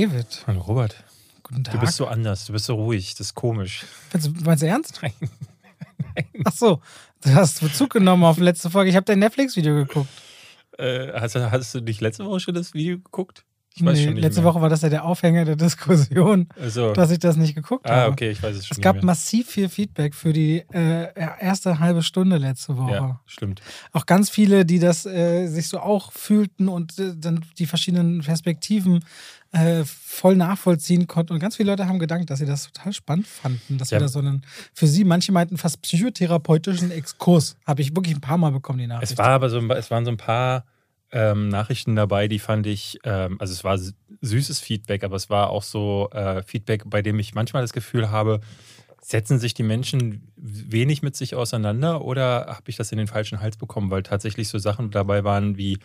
David. Hallo Robert. Guten Tag. Du bist so anders, du bist so ruhig, das ist komisch. Meinst du, meinst du ernst? Nein. Ach so, du hast Bezug genommen auf letzte Folge. Ich habe dein Netflix-Video geguckt. Äh, hast, hast du nicht letzte Woche schon das Video geguckt? Ich nee, letzte mehr. Woche war das ja der Aufhänger der Diskussion, Also, dass ich das nicht geguckt ah, habe. okay, ich weiß es schon. Es gab nicht mehr. massiv viel Feedback für die äh, erste halbe Stunde letzte Woche. Ja, stimmt. Auch ganz viele, die das äh, sich so auch fühlten und äh, dann die verschiedenen Perspektiven äh, voll nachvollziehen konnten. Und ganz viele Leute haben gedankt, dass sie das total spannend fanden, dass Ja. wir da so einen, für sie, manche meinten fast psychotherapeutischen Exkurs. Habe ich wirklich ein paar Mal bekommen, die Nachricht. Es war aber so, es waren so ein paar ähm, Nachrichten dabei, die fand ich, ähm, also es war süßes Feedback, aber es war auch so äh, Feedback, bei dem ich manchmal das Gefühl habe, setzen sich die Menschen wenig mit sich auseinander oder habe ich das in den falschen Hals bekommen, weil tatsächlich so Sachen dabei waren wie,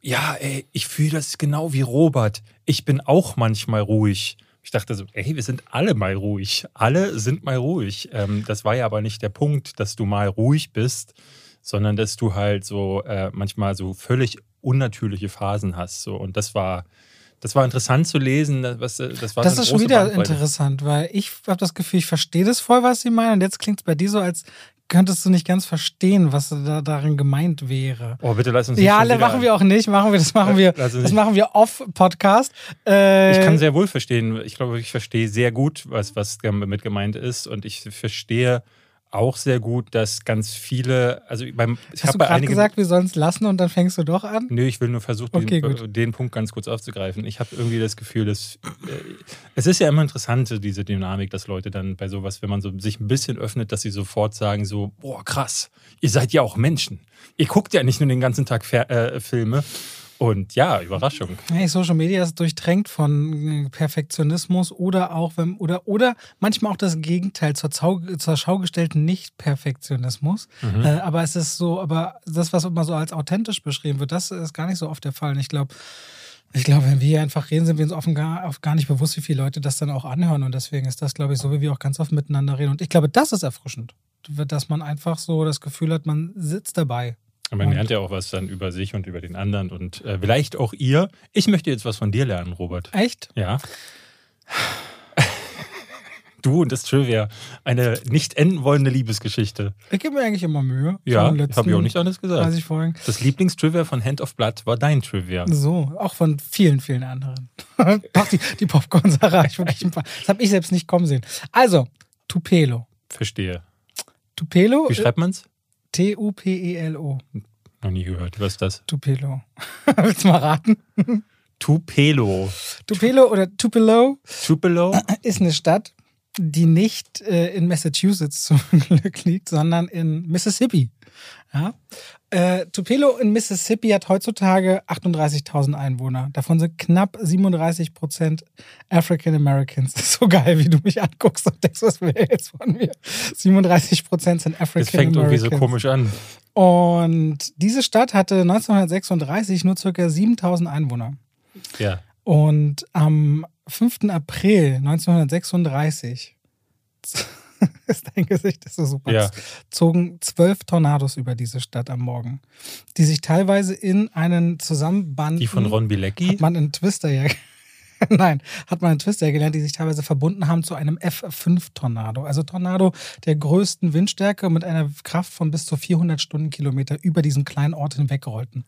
ja, ey, ich fühle das genau wie Robert. Ich bin auch manchmal ruhig. Ich dachte so, ey, wir sind alle mal ruhig. Alle sind mal ruhig. Ähm, das war ja aber nicht der Punkt, dass du mal ruhig bist, sondern dass du halt so äh, manchmal so völlig unnatürliche Phasen hast. So. Und das war, das war interessant zu lesen. Das, was, äh, das war das so ist schon wieder Bandbreite. interessant, weil ich habe das Gefühl, ich verstehe das voll, was sie meinen. Und jetzt klingt es bei dir so, als könntest du nicht ganz verstehen, was da darin gemeint wäre. Oh, bitte lass uns nicht Ja, machen wir auch nicht. Machen wir, das machen wir, Lass uns das nicht- machen wir off Podcast. Äh, Ich kann sehr wohl verstehen. Ich glaube, ich verstehe sehr gut, was, was damit gemeint ist. Und ich verstehe auch sehr gut, dass ganz viele, also beim, ich Hast habe du bei einigen. gesagt, wir sollen es lassen und dann fängst du doch an? Nö, ich will nur versuchen, Okay, den, den Punkt ganz kurz aufzugreifen. Ich habe irgendwie das Gefühl, dass äh, es ist ja immer interessant, diese Dynamik, dass Leute dann bei sowas, wenn man so sich ein bisschen öffnet, dass sie sofort sagen so, boah, krass, ihr seid ja auch Menschen. Ihr guckt ja nicht nur den ganzen Tag Fer äh, Filme. Und ja, Überraschung. Hey, Social Media ist durchtränkt von äh, Perfektionismus oder auch wenn oder oder manchmal auch das Gegenteil zur, Zau zur Schau gestellten Nicht-Perfektionismus. Mhm. Äh, aber es ist so, aber das, was immer so als authentisch beschrieben wird, das ist gar nicht so oft der Fall. Und ich glaube, ich glaube, wenn wir hier einfach reden, sind wir uns offen gar, oft gar nicht bewusst, wie viele Leute das dann auch anhören. Und deswegen ist das, glaube ich, so, wie wir auch ganz oft miteinander reden. Und ich glaube, das ist erfrischend. Dass man einfach so das Gefühl hat, man sitzt dabei. Aber Man Und- lernt ja auch was dann über sich und über den anderen und äh, vielleicht auch ihr. Ich möchte jetzt was von dir lernen, Robert. Echt? Ja. Du und das Trivia. Eine nicht enden wollende Liebesgeschichte. Ich gebe mir eigentlich immer Mühe. Ja, habe ich auch nicht anders gesagt. 30 Folgen. Das Lieblingstrivia von Hand of Blood war dein Trivia. So, auch von vielen, vielen anderen. Doch, die, die Popcorn-Sache ich wirklich ein paar. Das habe ich selbst nicht kommen sehen. Also, Tupelo. Verstehe. Tupelo? Wie schreibt man's? T-U-P-E-L-O. Noch nie gehört. Was ist das? Tupelo. Willst du mal raten? Tupelo. Tupelo oder Tupelo Tupelo? ist eine Stadt, die nicht äh, in Massachusetts zum Glück liegt, sondern in Mississippi. Ja? Äh, Tupelo in Mississippi hat heutzutage 38.000 Einwohner. Davon sind knapp 37 Prozent African Americans. Das ist so geil, wie du mich anguckst und denkst, was will jetzt von mir? 37 Prozent sind African Das fängt Americans. irgendwie so komisch an. Und diese Stadt hatte 1936 nur circa 7000 Einwohner. Ja. Und am 5. April 1936 ist dein Gesicht ist so super. Ja. Zogen zwölf Tornados über diese Stadt am Morgen, die sich teilweise in einen Zusammenband. Die von Ron Bilecki. Hat man in Twister ja. Nein, hat man in Twister gelernt, die sich teilweise verbunden haben zu einem F5-Tornado. Also Tornado der größten Windstärke mit einer Kraft von bis zu 400 Stundenkilometer über diesen kleinen Ort hinwegrollten.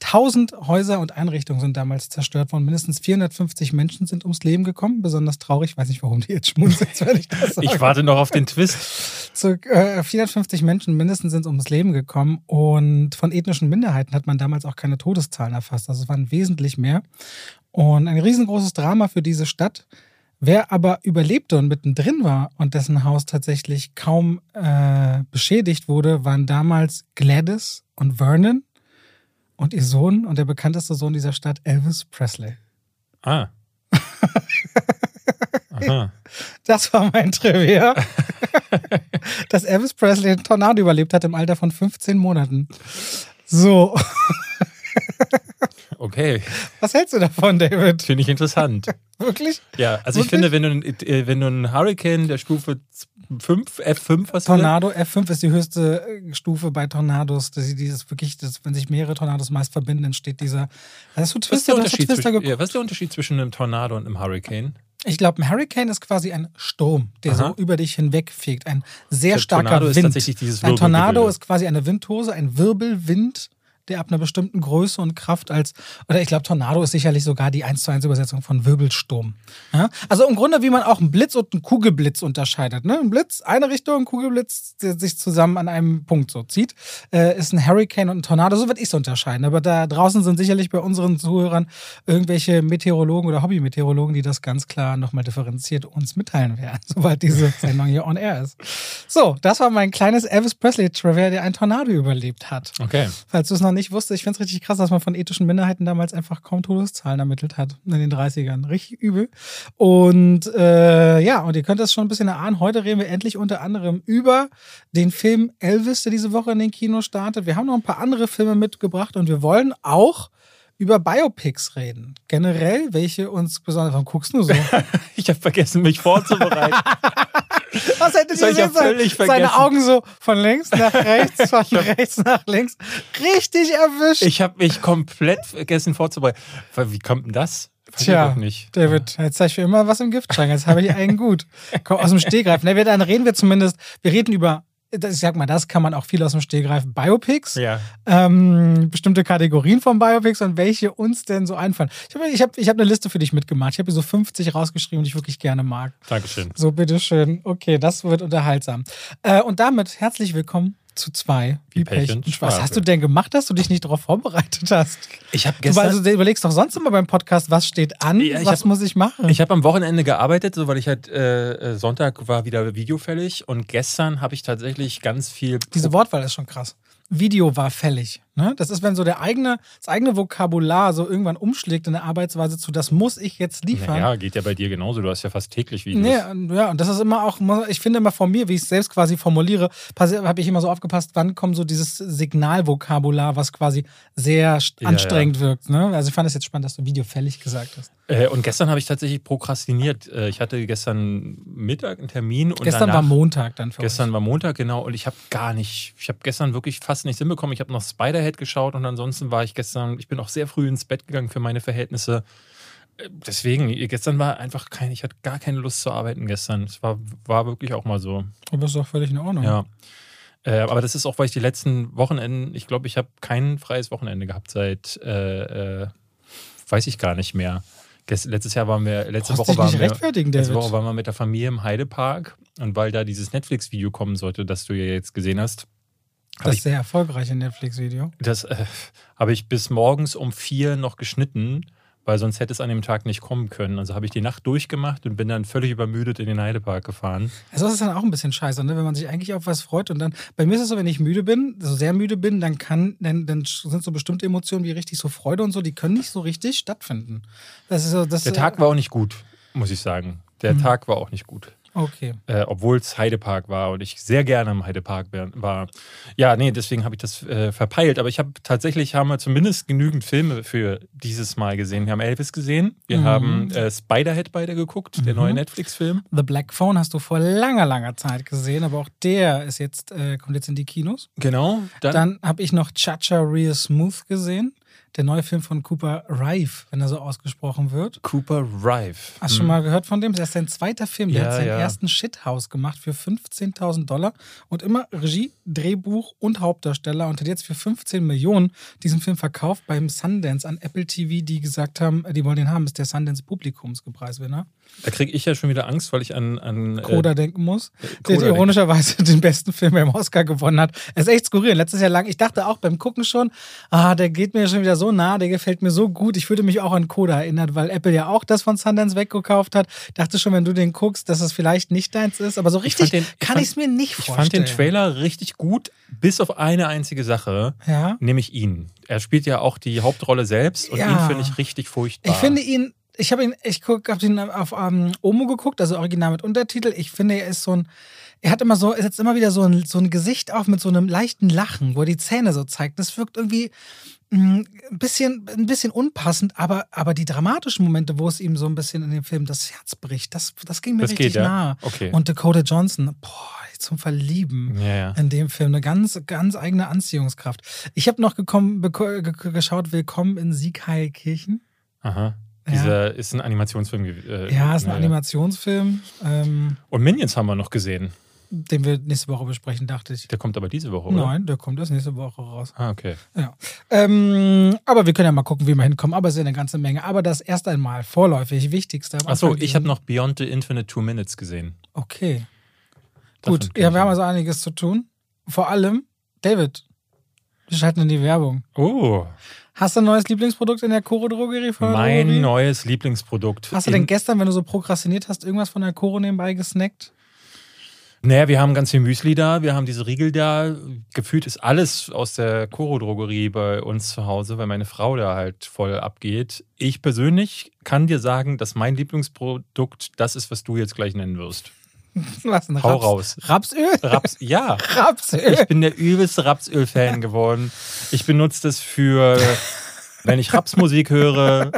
Tausend Häuser und Einrichtungen sind damals zerstört worden. Mindestens 450 Menschen sind ums Leben gekommen. Besonders traurig. Ich weiß nicht, warum die jetzt schmunzeln, wenn ich das sage. Ich warte noch auf den Twist. Zu, äh, 450 Menschen mindestens sind ums Leben gekommen und von ethnischen Minderheiten hat man damals auch keine Todeszahlen erfasst. Also es waren wesentlich mehr. Und ein riesengroßes Drama für diese Stadt. Wer aber überlebte und mittendrin war und dessen Haus tatsächlich kaum äh, beschädigt wurde, waren damals Gladys und Vernon und ihr Sohn und der bekannteste Sohn dieser Stadt, Elvis Presley. Ah. Aha. Das war mein Trivia. Dass Elvis Presley einen Tornado überlebt hat im Alter von 15 Monaten. So, Okay. was hältst du davon, David? Finde ich interessant. Wirklich? Ja, also ich Wirklich? finde, wenn du, ein- äh, wenn du einen Hurricane der Stufe 5, F5 was Tornado, F5 ist die höchste äh, Stufe bei Tornados. Das ist dieses wirklich, das, wenn sich mehrere Tornados meist verbinden, entsteht dieser. Hast du Was ist, der Twister, hast du Unterschied Twister zwischen, ja, was ist der Unterschied zwischen einem Tornado und einem Hurricane? Ich glaube, ein Hurricane ist quasi ein Sturm, der Aha. so über dich hinwegfegt. Ein sehr Der starker Tornado ist Wind. tatsächlich dieses ein Tornado ist quasi eine Windhose, ein Wirbelwind, der ab einer bestimmten Größe und Kraft als, oder ich glaube, Tornado ist sicherlich sogar die 1 zu 1 Übersetzung von Wirbelsturm. Ja? Also im Grunde, wie man auch einen Blitz und einen Kugelblitz unterscheidet. Ne? Ein Blitz, eine Richtung, ein Kugelblitz, der sich zusammen an einem Punkt so zieht, äh, ist ein Hurricane und ein Tornado. So würde ich es unterscheiden. Aber da draußen sind sicherlich bei unseren Zuhörern irgendwelche Meteorologen oder Hobby-Meteorologen, die das ganz klar nochmal differenziert uns mitteilen werden, sobald diese Sendung hier on air ist. So, das war mein kleines Elvis Presley-Trivia, der ein Tornado überlebt hat. Okay. Falls du es noch nicht wusstest, ich finde es richtig krass, dass man von ethischen Minderheiten damals einfach kaum Todeszahlen ermittelt hat in den 30ern. Richtig übel. Und äh, ja, und ihr könnt das schon ein bisschen erahnen. Heute reden wir endlich unter anderem über den Film Elvis, der diese Woche in den Kinos startet. Wir haben noch ein paar andere Filme mitgebracht und wir wollen auch über Biopics reden. Generell, welche uns besonders. Warum guckst du so? Ich habe vergessen, mich vorzubereiten. Was hab ich gesehen? Seine- völlig Seine vergessen. Augen so von links nach rechts, von rechts nach links. Richtig erwischt. Ich habe mich komplett vergessen vorzubereiten. Wie kommt denn das? Ich Tja. David, jetzt zeig ich für immer was im Giftschrank. Jetzt habe ich einen gut. Komm, aus dem Stehgreif. Ne, wir- dann reden wir zumindest, wir reden über, ich sag mal, das kann man auch viel aus dem Stehgreif, Biopics, Ja. ähm, bestimmte Kategorien von Biopics und welche uns denn so einfallen. Ich habe ich hab, ich hab eine Liste für dich mitgemacht. Ich habe hier so 50 rausgeschrieben, die ich wirklich gerne mag. Dankeschön. So, bitteschön. Okay, das wird unterhaltsam. Äh, und damit herzlich willkommen zu zwei. Wie Pech und Was Schwafel. hast du denn gemacht, dass du dich nicht darauf vorbereitet hast? Ich habe Du, also, du überlegst doch sonst immer beim Podcast, was steht an, Ja, was hab- muss ich machen? Ich habe am Wochenende gearbeitet, so weil ich halt äh, äh, Sonntag war wieder videofällig und gestern habe ich tatsächlich ganz viel. Diese Wortwahl ist schon krass. Video war fällig. Ne? Das ist, wenn so der eigene, das eigene Vokabular so irgendwann umschlägt in der Arbeitsweise zu, das muss ich jetzt liefern. Ja, geht ja bei dir genauso. Du hast ja fast täglich Videos. Nee, ja, und das ist immer auch, ich finde immer von mir, wie ich es selbst quasi formuliere, habe ich immer so aufgepasst, wann kommt so dieses Signalvokabular, was quasi sehr st- Ja, anstrengend wirkt. Ne? Also ich fand es jetzt spannend, dass du Video fällig gesagt hast. Äh, und gestern habe ich tatsächlich prokrastiniert. Äh, ich hatte gestern Mittag einen Termin und Gestern war Montag dann für Gestern war Montag, genau. Und ich habe gar nicht, ich habe gestern wirklich fast nichts hinbekommen. Ich habe noch Spiderhead geschaut und ansonsten war ich gestern, ich bin auch sehr früh ins Bett gegangen für meine Verhältnisse. Äh, Deswegen, gestern war einfach kein, ich hatte gar keine Lust zu arbeiten gestern. Es war, war wirklich auch mal so. Aber ist doch völlig in Ordnung. Ja. Äh, aber das ist auch, weil ich die letzten Wochenenden, ich glaube, ich habe kein freies Wochenende gehabt seit, äh, äh, weiß ich gar nicht mehr. Gest letztes Jahr waren wir, letzte Woche waren wir, letzte. Woche waren wir mit der Familie im Heidepark und weil da dieses Netflix-Video kommen sollte, das du ja jetzt gesehen hast, Das ich, sehr erfolgreiche Netflix-Video. das, äh, habe ich bis morgens um vier noch geschnitten, weil sonst hätte es an dem Tag nicht kommen können. Also habe ich die Nacht durchgemacht und bin dann völlig übermüdet in den Heidepark gefahren. Also das ist dann auch ein bisschen scheiße, ne? wenn man sich eigentlich auf was freut und dann, bei mir ist es so, wenn ich müde bin, so sehr müde bin, dann kann, dann, dann sind so bestimmte Emotionen wie richtig so Freude und so, die können nicht so richtig stattfinden. Das ist so, das, Der Tag war auch nicht gut, muss ich sagen. Der Tag war auch nicht gut. Okay. Äh, Obwohl es Heidepark war und ich sehr gerne im Heidepark war. Ja, nee, deswegen habe ich das äh, verpeilt. Aber ich habe tatsächlich, haben wir zumindest genügend Filme für dieses Mal gesehen. Wir haben Elvis gesehen. Wir Mhm. haben äh, Spiderhead beide geguckt, der neue Netflix-Film. The Black Phone hast du vor langer, langer Zeit gesehen, aber auch der ist jetzt, äh, kommt jetzt in die Kinos. Genau. Dann, Dann habe ich noch Chacha Real Smooth gesehen, der neue Film von Cooper Rive, wenn er so ausgesprochen wird. Cooper Rive. Hast du schon mal gehört von dem? Das ist sein zweiter Film. Der Ja, hat seinen ja. ersten Shithouse gemacht für 15.000 Dollar und immer Regie, Drehbuch und Hauptdarsteller und hat jetzt für 15 Millionen diesen Film verkauft beim Sundance an Apple TV, die gesagt haben, die wollen den haben, ist der Sundance Publikumspreiswinner. Da kriege ich ja schon wieder Angst, weil ich an. an äh, Coda denken muss, der Coda ironischerweise den besten Film beim Oscar gewonnen hat. Er ist echt skurril. Letztes Jahr lang, ich dachte auch beim Gucken schon, ah, der geht mir schon wieder so nah, der gefällt mir so gut. Ich würde mich auch an Coda erinnert, weil Apple ja auch das von Sundance weggekauft hat. Dachte schon, wenn du den guckst, dass es vielleicht nicht deins ist, aber so richtig fand den- ich kann ich es mir nicht Ich vorstellen. fand den Trailer richtig gut, bis auf eine einzige Sache, Ja. nämlich ihn. Er spielt ja auch die Hauptrolle selbst und Ja. ihn finde ich richtig furchtbar. Ich finde ihn ich habe ihn, ich habe ihn auf ähm, Omo geguckt, also original mit Untertitel. Ich finde, er ist so ein, er hat immer so, er setzt immer wieder so ein, so ein Gesicht auf mit so einem leichten Lachen, wo er die Zähne so zeigt. Das wirkt irgendwie ein bisschen, ein bisschen unpassend, aber, aber die dramatischen Momente, wo es ihm so ein bisschen in dem Film das Herz bricht, das, das ging mir Das richtig geht, ja? nah. Okay. Und Dakota Johnson, boah, zum Verlieben Ja, ja. in dem Film. Eine ganz, ganz eigene Anziehungskraft. Ich habe noch gekommen, geschaut, Willkommen in Siegheilkirchen. Aha. Ja. Dieser ist ein Animationsfilm. Äh, Ja, ist ein. Animationsfilm, ähm, Und Minions haben wir noch gesehen. Den wir nächste Woche besprechen, dachte ich. Der kommt aber diese Woche, oder? Nein, der kommt erst nächste Woche raus. Ah, okay. Ja. Ähm, aber wir können ja mal gucken, wie wir hinkommen. Aber es ist ja eine ganze Menge. Aber das erst einmal vorläufig Wichtigste. Achso, ich habe noch Beyond the Infinite Two Minutes gesehen. Okay. Davon Gut, ja, wir haben also einiges zu tun. Vor allem, David, wir schalten in die Werbung. Oh, Hast du ein neues Lieblingsprodukt in der Koro-Drogerie? mein neues Lieblingsprodukt. Hast du denn gestern, wenn du so prokrastiniert hast, irgendwas von der Koro nebenbei gesnackt? Naja, wir haben ganz viel Müsli da, wir haben diese Riegel da. Gefühlt ist alles aus der Koro-Drogerie bei uns zu Hause, weil meine Frau da halt voll abgeht. Ich persönlich kann dir sagen, dass mein Lieblingsprodukt das ist, was du jetzt gleich nennen wirst. Was, ein Hau Raps raus. Rapsöl? Raps, ja. Rapsöl. Ich bin der übelste Rapsöl-Fan geworden. Ich benutze das für, wenn ich Rapsmusik höre.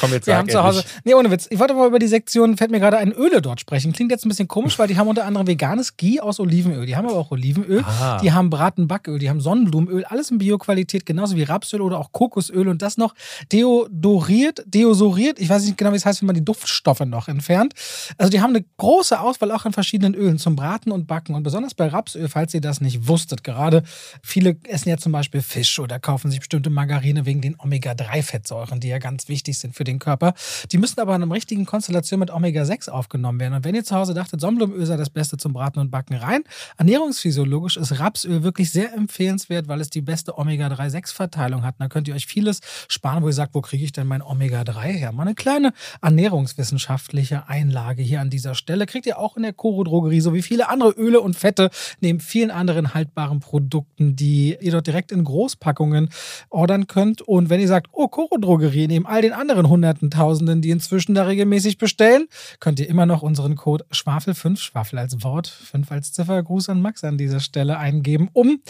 Komm, jetzt Wir haben zu Hause. Nee, ohne Witz. Ich wollte mal über die Sektion, fällt mir gerade ein, Öle dort sprechen. Klingt jetzt ein bisschen komisch, weil die haben unter anderem veganes Ghee aus Olivenöl. Die haben aber auch Olivenöl. Ah. Die haben Bratenbacköl, die haben Sonnenblumenöl, alles in Bioqualität, genauso wie Rapsöl oder auch Kokosöl und das noch deodoriert, deosoriert. Ich weiß nicht genau, wie es heißt, wenn man die Duftstoffe noch entfernt. Also die haben eine große Auswahl auch an verschiedenen Ölen zum Braten und Backen. Und besonders bei Rapsöl, falls ihr das nicht wusstet, gerade viele essen ja zum Beispiel Fisch oder kaufen sich bestimmte Margarine wegen den Omega-3-Fettsäuren, die ja ganz wichtig sind für den Körper. Die müssen aber in einer richtigen Konstellation mit Omega-6 aufgenommen werden. Und wenn ihr zu Hause dachtet, Sonnenblumenöl sei das Beste zum Braten und Backen rein, ernährungsphysiologisch ist Rapsöl wirklich sehr empfehlenswert, weil es die beste Omega-3-6-Verteilung hat. Da könnt ihr euch vieles sparen, wo ihr sagt, wo kriege ich denn mein Omega-3 her? Mal eine kleine ernährungswissenschaftliche Einlage hier an dieser Stelle. Kriegt ihr auch in der Koro-Drogerie, so wie viele andere Öle und Fette, neben vielen anderen haltbaren Produkten, die ihr dort direkt in Großpackungen ordern könnt. Und wenn ihr sagt, oh, Koro-Drogerie, neben all den anderen Hunderten, Tausenden, die inzwischen da regelmäßig bestellen, könnt ihr immer noch unseren Code Schwafel5, Schwafel als Wort, 5 als Ziffer, Gruß an Max an dieser Stelle eingeben, um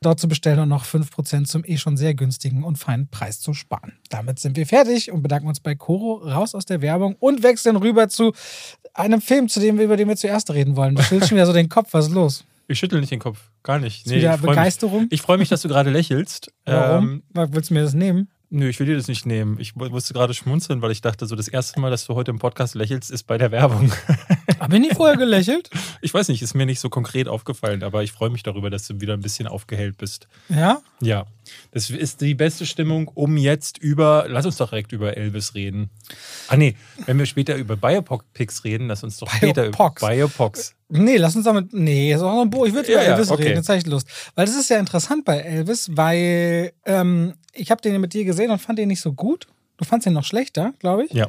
dort zu bestellen und noch 5% zum eh schon sehr günstigen und feinen Preis zu sparen. Damit sind wir fertig und bedanken uns bei Koro, raus aus der Werbung und wechseln rüber zu einem Film, zu dem wir, über den wir zuerst reden wollen. Du schüttelst schon wieder so den Kopf, was ist los? Ich schüttel nicht den Kopf. Gar nicht. Ist wieder ich freu mich, Begeisterung? ich freue mich, dass du gerade lächelst. Warum? Ähm, Willst du mir das nehmen? Nö, ich will dir das nicht nehmen. Ich mu- musste gerade schmunzeln, weil ich dachte, so das erste Mal, dass du heute im Podcast lächelst, ist bei der Werbung. Habe ich nie vorher gelächelt? Ich weiß nicht, ist mir nicht so konkret aufgefallen, aber ich freue mich darüber, dass du wieder ein bisschen aufgehellt bist. Ja? Ja, das ist die beste Stimmung, um jetzt über, lass uns doch direkt über Elvis reden. Ah nee, wenn wir später über Biopics reden, lass uns doch später über Biopocs. Biopics. Nee, lass uns damit. Nee, ist auch noch ein Buch. Ich würde über ja, Elvis okay. reden. Jetzt habe ich Lust. Weil das ist ja interessant bei Elvis, weil ähm, ich habe den mit dir gesehen und fand den nicht so gut. Du fandst ihn noch schlechter, glaube ich. Ja.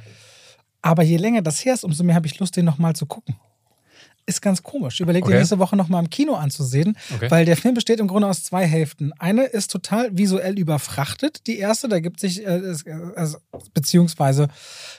Aber je länger das her ist, umso mehr habe ich Lust, den nochmal zu gucken. Ist ganz komisch. Überleg dir Okay. nächste Woche nochmal im Kino anzusehen, Okay. weil der Film besteht im Grunde aus zwei Hälften. Eine ist total visuell überfrachtet. Die erste, da gibt sich, äh, es- äh, also, beziehungsweise,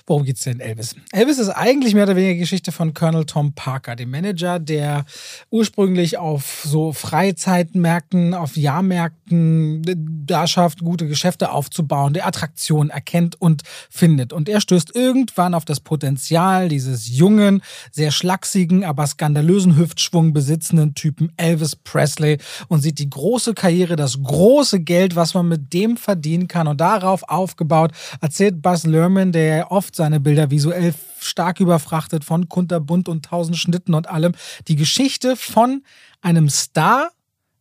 worum geht's denn Elvis? Elvis ist eigentlich mehr oder weniger Geschichte von Colonel Tom Parker, dem Manager, der ursprünglich auf so Freizeitmärkten, auf Jahrmärkten äh, da schafft, gute Geschäfte aufzubauen, der Attraktionen erkennt und findet. Und er stößt irgendwann auf das Potenzial dieses jungen, sehr schlachsigen, aber skandalösen Hüftschwung besitzenden Typen Elvis Presley und sieht die große Karriere, das große Geld, was man mit dem verdienen kann. Und darauf aufgebaut erzählt Buzz Lerman, der oft seine Bilder visuell stark überfrachtet von kunterbunt und tausend Schnitten und allem, die Geschichte von einem Star,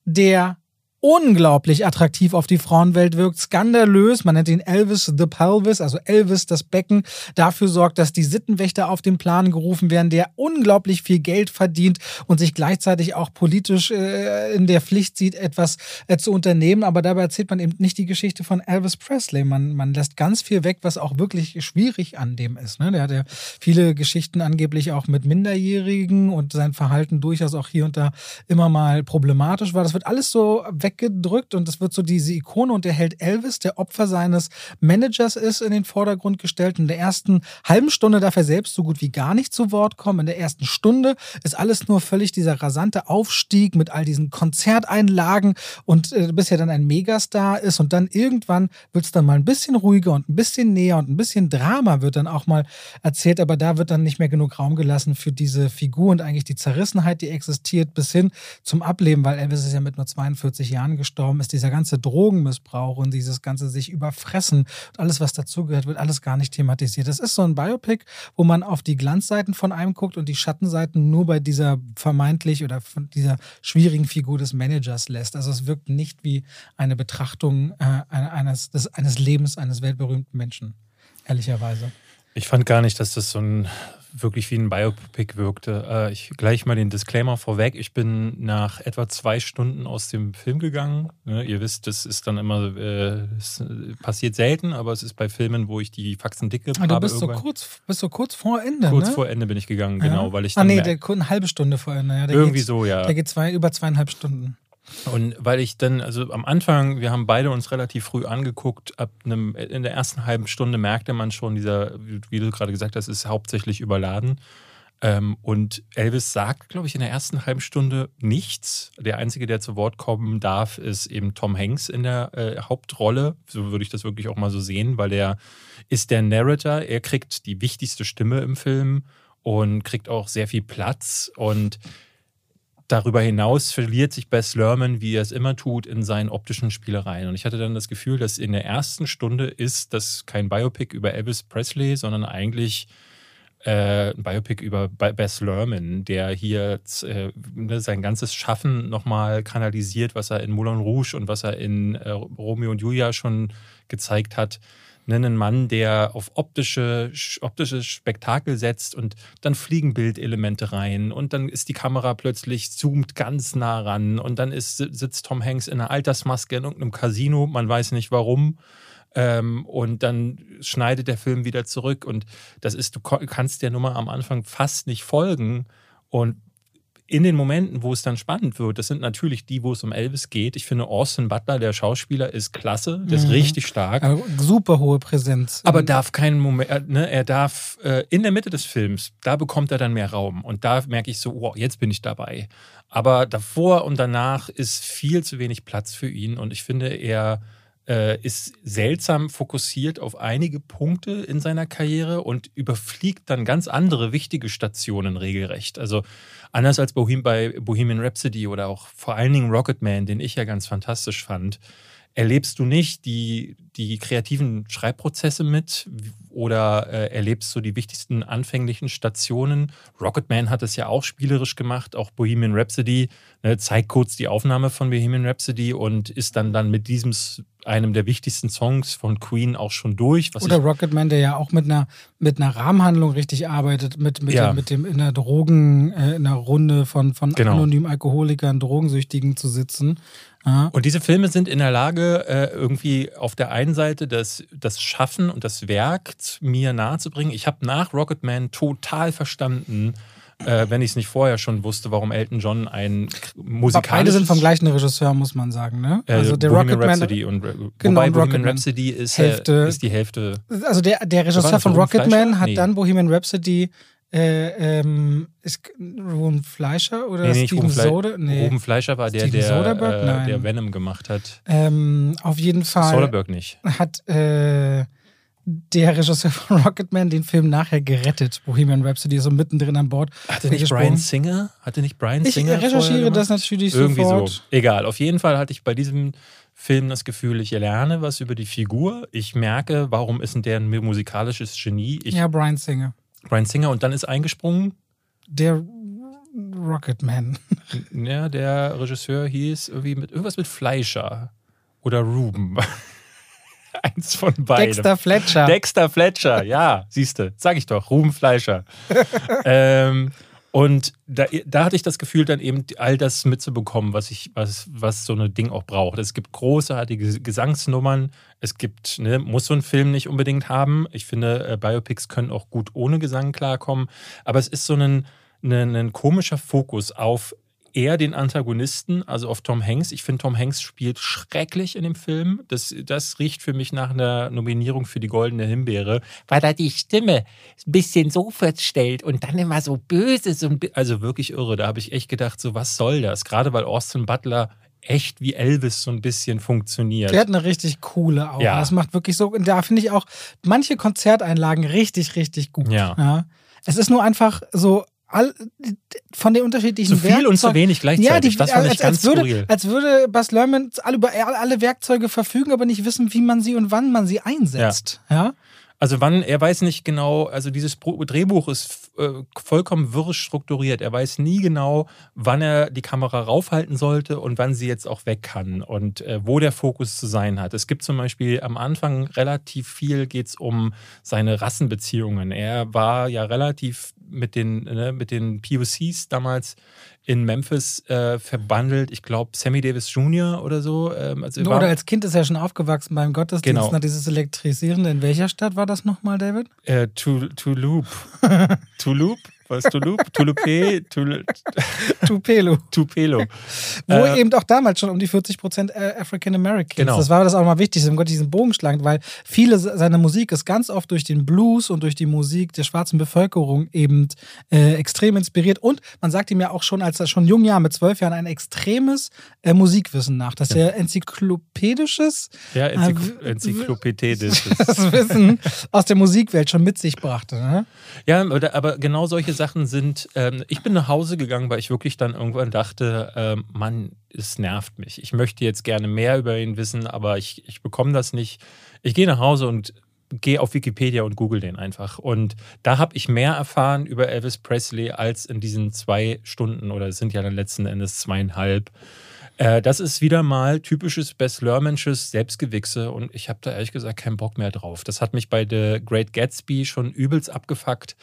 der unglaublich attraktiv auf die Frauenwelt wirkt, skandalös, man nennt ihn Elvis the Pelvis, also Elvis das Becken, dafür sorgt, dass die Sittenwächter auf den Plan gerufen werden, der unglaublich viel Geld verdient und sich gleichzeitig auch politisch äh, in der Pflicht sieht, etwas äh, zu unternehmen, aber dabei erzählt man eben nicht die Geschichte von Elvis Presley, man, man lässt ganz viel weg, was auch wirklich schwierig an dem ist. Ne? Der hat ja viele Geschichten angeblich auch mit Minderjährigen und sein Verhalten durchaus auch hier und da immer mal problematisch war. Das wird alles so weg weggedrückt und es wird so diese Ikone und der Held Elvis, der Opfer seines Managers ist, in den Vordergrund gestellt. In der ersten halben Stunde darf er selbst so gut wie gar nicht zu Wort kommen. In der ersten Stunde ist alles nur völlig dieser rasante Aufstieg mit all diesen Konzerteinlagen und äh, bis er dann ein Megastar ist und dann irgendwann wird es dann mal ein bisschen ruhiger und ein bisschen näher und ein bisschen Drama wird dann auch mal erzählt, aber da wird dann nicht mehr genug Raum gelassen für diese Figur und eigentlich die Zerrissenheit, die existiert, bis hin zum Ableben, weil Elvis ist ja mit nur 42 Jahren gestorben, ist dieser ganze Drogenmissbrauch und dieses ganze sich überfressen und alles, was dazugehört, wird alles gar nicht thematisiert. Das ist so ein Biopic, wo man auf die Glanzseiten von einem guckt und die Schattenseiten nur bei dieser vermeintlich oder von dieser schwierigen Figur des Managers lässt. Also es wirkt nicht wie eine Betrachtung äh, eines, des, eines Lebens eines weltberühmten Menschen, ehrlicherweise. Ich fand gar nicht, dass das so ein wirklich wie ein Biopic wirkte. Äh, ich gleich mal den Disclaimer vorweg. Ich bin nach etwa zwei Stunden aus dem Film gegangen. Ne, ihr wisst, das ist dann immer, äh, passiert selten, aber es ist bei Filmen, wo ich die Faxen dicke ah, du bist so kurz, bist so kurz vor Ende. Kurz ne? vor Ende bin ich gegangen, genau, ja. weil ich Ah nee, der, eine halbe Stunde vor Ende. Ja, irgendwie geht, so, ja. Der geht zwei, über zweieinhalb Stunden. Und weil ich dann, also am Anfang, wir haben beide uns relativ früh angeguckt, ab einem, in der ersten halben Stunde merkte man schon, dieser, wie du gerade gesagt hast, ist hauptsächlich überladen. Ähm, und Elvis sagt, glaube ich, in der ersten halben Stunde nichts. Der Einzige, der zu Wort kommen darf, ist eben Tom Hanks in der äh, Hauptrolle. So würde ich das wirklich auch mal so sehen, weil er ist der Narrator. Er kriegt die wichtigste Stimme im Film und kriegt auch sehr viel Platz und Darüber hinaus verliert sich Bess Lerman, wie er es immer tut, in seinen optischen Spielereien. Und ich hatte dann das Gefühl, dass in der ersten Stunde ist das kein Biopic über Elvis Presley, sondern eigentlich äh, ein Biopic über Bess Lerman, der hier äh, ne, sein ganzes Schaffen nochmal kanalisiert, was er in Moulin Rouge und was er in äh, Romeo und Julia schon gezeigt hat einen Mann, der auf optische, optisches Spektakel setzt und dann fliegen Bildelemente rein und dann ist die Kamera plötzlich zoomt ganz nah ran und dann ist, sitzt Tom Hanks in einer Altersmaske in irgendeinem Casino, man weiß nicht warum. Ähm, und dann schneidet der Film wieder zurück und das ist, du kannst der Nummer am Anfang fast nicht folgen. Und in den Momenten, wo es dann spannend wird, das sind natürlich die, wo es um Elvis geht. Ich finde, Austin Butler, der Schauspieler, ist klasse, der ist mhm. richtig stark. Also super hohe Präsenz. Aber darf keinen Moment, äh, ne, er darf äh, in der Mitte des Films, da bekommt er dann mehr Raum. Und da merke ich so, wow, jetzt bin ich dabei. Aber davor und danach ist viel zu wenig Platz für ihn. Und ich finde, er äh, ist seltsam fokussiert auf einige Punkte in seiner Karriere und überfliegt dann ganz andere wichtige Stationen regelrecht. Also anders als Bohem bei Bohemian Rhapsody oder auch vor allen Dingen Rocketman, den ich ja ganz fantastisch fand, erlebst du nicht die, die kreativen Schreibprozesse mit oder äh, erlebst du die wichtigsten anfänglichen Stationen. Rocketman hat es ja auch spielerisch gemacht, auch Bohemian Rhapsody ne, zeigt kurz die Aufnahme von Bohemian Rhapsody und ist dann dann mit diesem einem der wichtigsten Songs von Queen auch schon durch. Oder Rocketman, der ja auch mit einer, mit einer Rahmenhandlung richtig arbeitet, mit, mit, ja. dem, mit dem in der Drogen, äh, in einer Runde von, von genau. anonymen Alkoholikern, Drogensüchtigen zu sitzen. Ja. Und diese Filme sind in der Lage, äh, irgendwie auf der einen Seite das, das Schaffen und das Werk mir nahezubringen. Ich habe nach Rocketman total verstanden, äh, wenn ich es nicht vorher schon wusste, warum Elton John ein musikalisches... Beide sind vom gleichen Regisseur, muss man sagen, ne? Äh, also der Bohemian Rocketman... Rhapsody und, genau, wobei Bohemian Rocketman. Rhapsody ist, Hälfte, ist die Hälfte... Also der, der Regisseur von Rocketman hat nee. dann Bohemian Rhapsody äh, ähm, ist Ruben Fleischer oder nee, nee, Steven Soderbergh? Nee. Ruben Fleischer war der, der, äh, der Venom gemacht hat. Ähm, auf jeden Fall. Soderbergh nicht. Hat äh, der Regisseur von Rocketman den Film nachher gerettet. Bohemian Rhapsody so mittendrin an Bord. Hatte nicht Brian Singer? Hatte nicht Brian Singer? Ich recherchiere das natürlich Irgendwie sofort. so. Egal. Auf jeden Fall hatte ich bei diesem Film das Gefühl, ich lerne was über die Figur. Ich merke, warum ist denn der ein musikalisches Genie? Ich, ja, Brian Singer. Brian Singer und dann ist eingesprungen. Der Rocketman. Ja, der Regisseur hieß irgendwie mit irgendwas mit Fleischer oder Ruben. Eins von beiden. Dexter Fletcher. Dexter Fletcher, ja, siehst du, sag ich doch, Ruben Fleischer. ähm, und da, da, hatte ich das Gefühl, dann eben all das mitzubekommen, was ich, was, was so ein Ding auch braucht. Es gibt großartige Gesangsnummern. Es gibt, ne, muss so ein Film nicht unbedingt haben. Ich finde, äh, Biopics können auch gut ohne Gesang klarkommen. Aber es ist so ein, ein, ein komischer Fokus auf eher den Antagonisten, also auf Tom Hanks. Ich finde, Tom Hanks spielt schrecklich in dem Film. Das, das riecht für mich nach einer Nominierung für die Goldene Himbeere, weil er die Stimme ein bisschen so verstellt und dann immer so böse. So also wirklich irre. Da habe ich echt gedacht, so was soll das? Gerade weil Austin Butler echt wie Elvis so ein bisschen funktioniert. Der hat eine richtig coole Aura. Ja. Das macht wirklich so, da finde ich auch manche Konzerteinlagen richtig, richtig gut. Ja. ja. Es ist nur einfach so all, von den unterschiedlichen Zu viel Werkzeug und zu wenig gleichzeitig. Ja, die, das fand als, ich ganz als würde, skurril. Als würde Bas Lerman alle, über alle Werkzeuge verfügen, aber nicht wissen, wie man sie und wann man sie einsetzt. Ja. ja? Also wann, er weiß nicht genau, also dieses Drehbuch ist äh, vollkommen wirr strukturiert. Er weiß nie genau, wann er die Kamera raufhalten sollte und wann sie jetzt auch weg kann und äh, wo der Fokus zu sein hat. Es gibt zum Beispiel am Anfang relativ viel, geht es um seine Rassenbeziehungen. Er war ja relativ mit den, ne, mit den POCs damals in Memphis äh, verbandelt. Ich glaube, Sammy Davis Jr. oder so. Ähm, also oder als Kind ist er schon aufgewachsen beim Gottesdienst. Genau. Na, dieses Elektrisierende. In welcher Stadt war das nochmal, David? Äh, Toulouse. Toulouse? Was Tulip? Tulupe? Tupelo. Tupelo. Wo äh, eben auch damals schon um die 40 Prozent äh, African Americans. Genau. Das war das auch mal wichtig, um Gott diesen Bogen schlagen, weil viele seiner Musik ist ganz oft durch den Blues und durch die Musik der schwarzen Bevölkerung eben äh, extrem inspiriert. Und man sagt ihm ja auch schon, als er schon jung Jahr mit zwölf Jahren ein extremes äh, Musikwissen nach, dass ja. er enzyklopädisches, ja, Enzykl äh, enzyklopädisches Wissen aus der Musikwelt schon mit sich brachte. Ne? Ja, aber genau solche Sachen sind, ähm, ich bin nach Hause gegangen, weil ich wirklich dann irgendwann dachte, ähm, Mann, es nervt mich. Ich möchte jetzt gerne mehr über ihn wissen, aber ich, ich bekomme das nicht. Ich gehe nach Hause und gehe auf Wikipedia und google den einfach. Und da habe ich mehr erfahren über Elvis Presley als in diesen zwei Stunden oder es sind ja dann letzten Endes zweieinhalb. Äh, das ist wieder mal typisches Bess Lermansches Selbstgewichse und ich habe da ehrlich gesagt keinen Bock mehr drauf. Das hat mich bei The Great Gatsby schon übelst abgefuckt.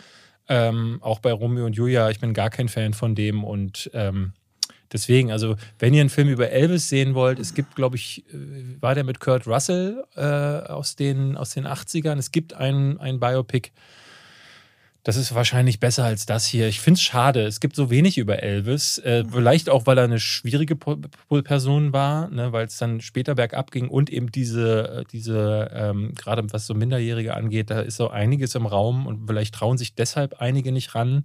Ähm, auch bei Romeo und Julia, ich bin gar kein Fan von dem und ähm, deswegen, also wenn ihr einen Film über Elvis sehen wollt, es gibt, glaube ich, äh, war der mit Kurt Russell äh, aus, den, aus den 80ern, es gibt ein, ein Biopic, das ist wahrscheinlich besser als das hier. Ich finde es schade. Es gibt so wenig über Elvis. Äh, vielleicht auch, weil er eine schwierige Person war, ne, weil es dann später bergab ging und eben diese, äh, diese ähm, gerade was so Minderjährige angeht, da ist so einiges im Raum und vielleicht trauen sich deshalb einige nicht ran.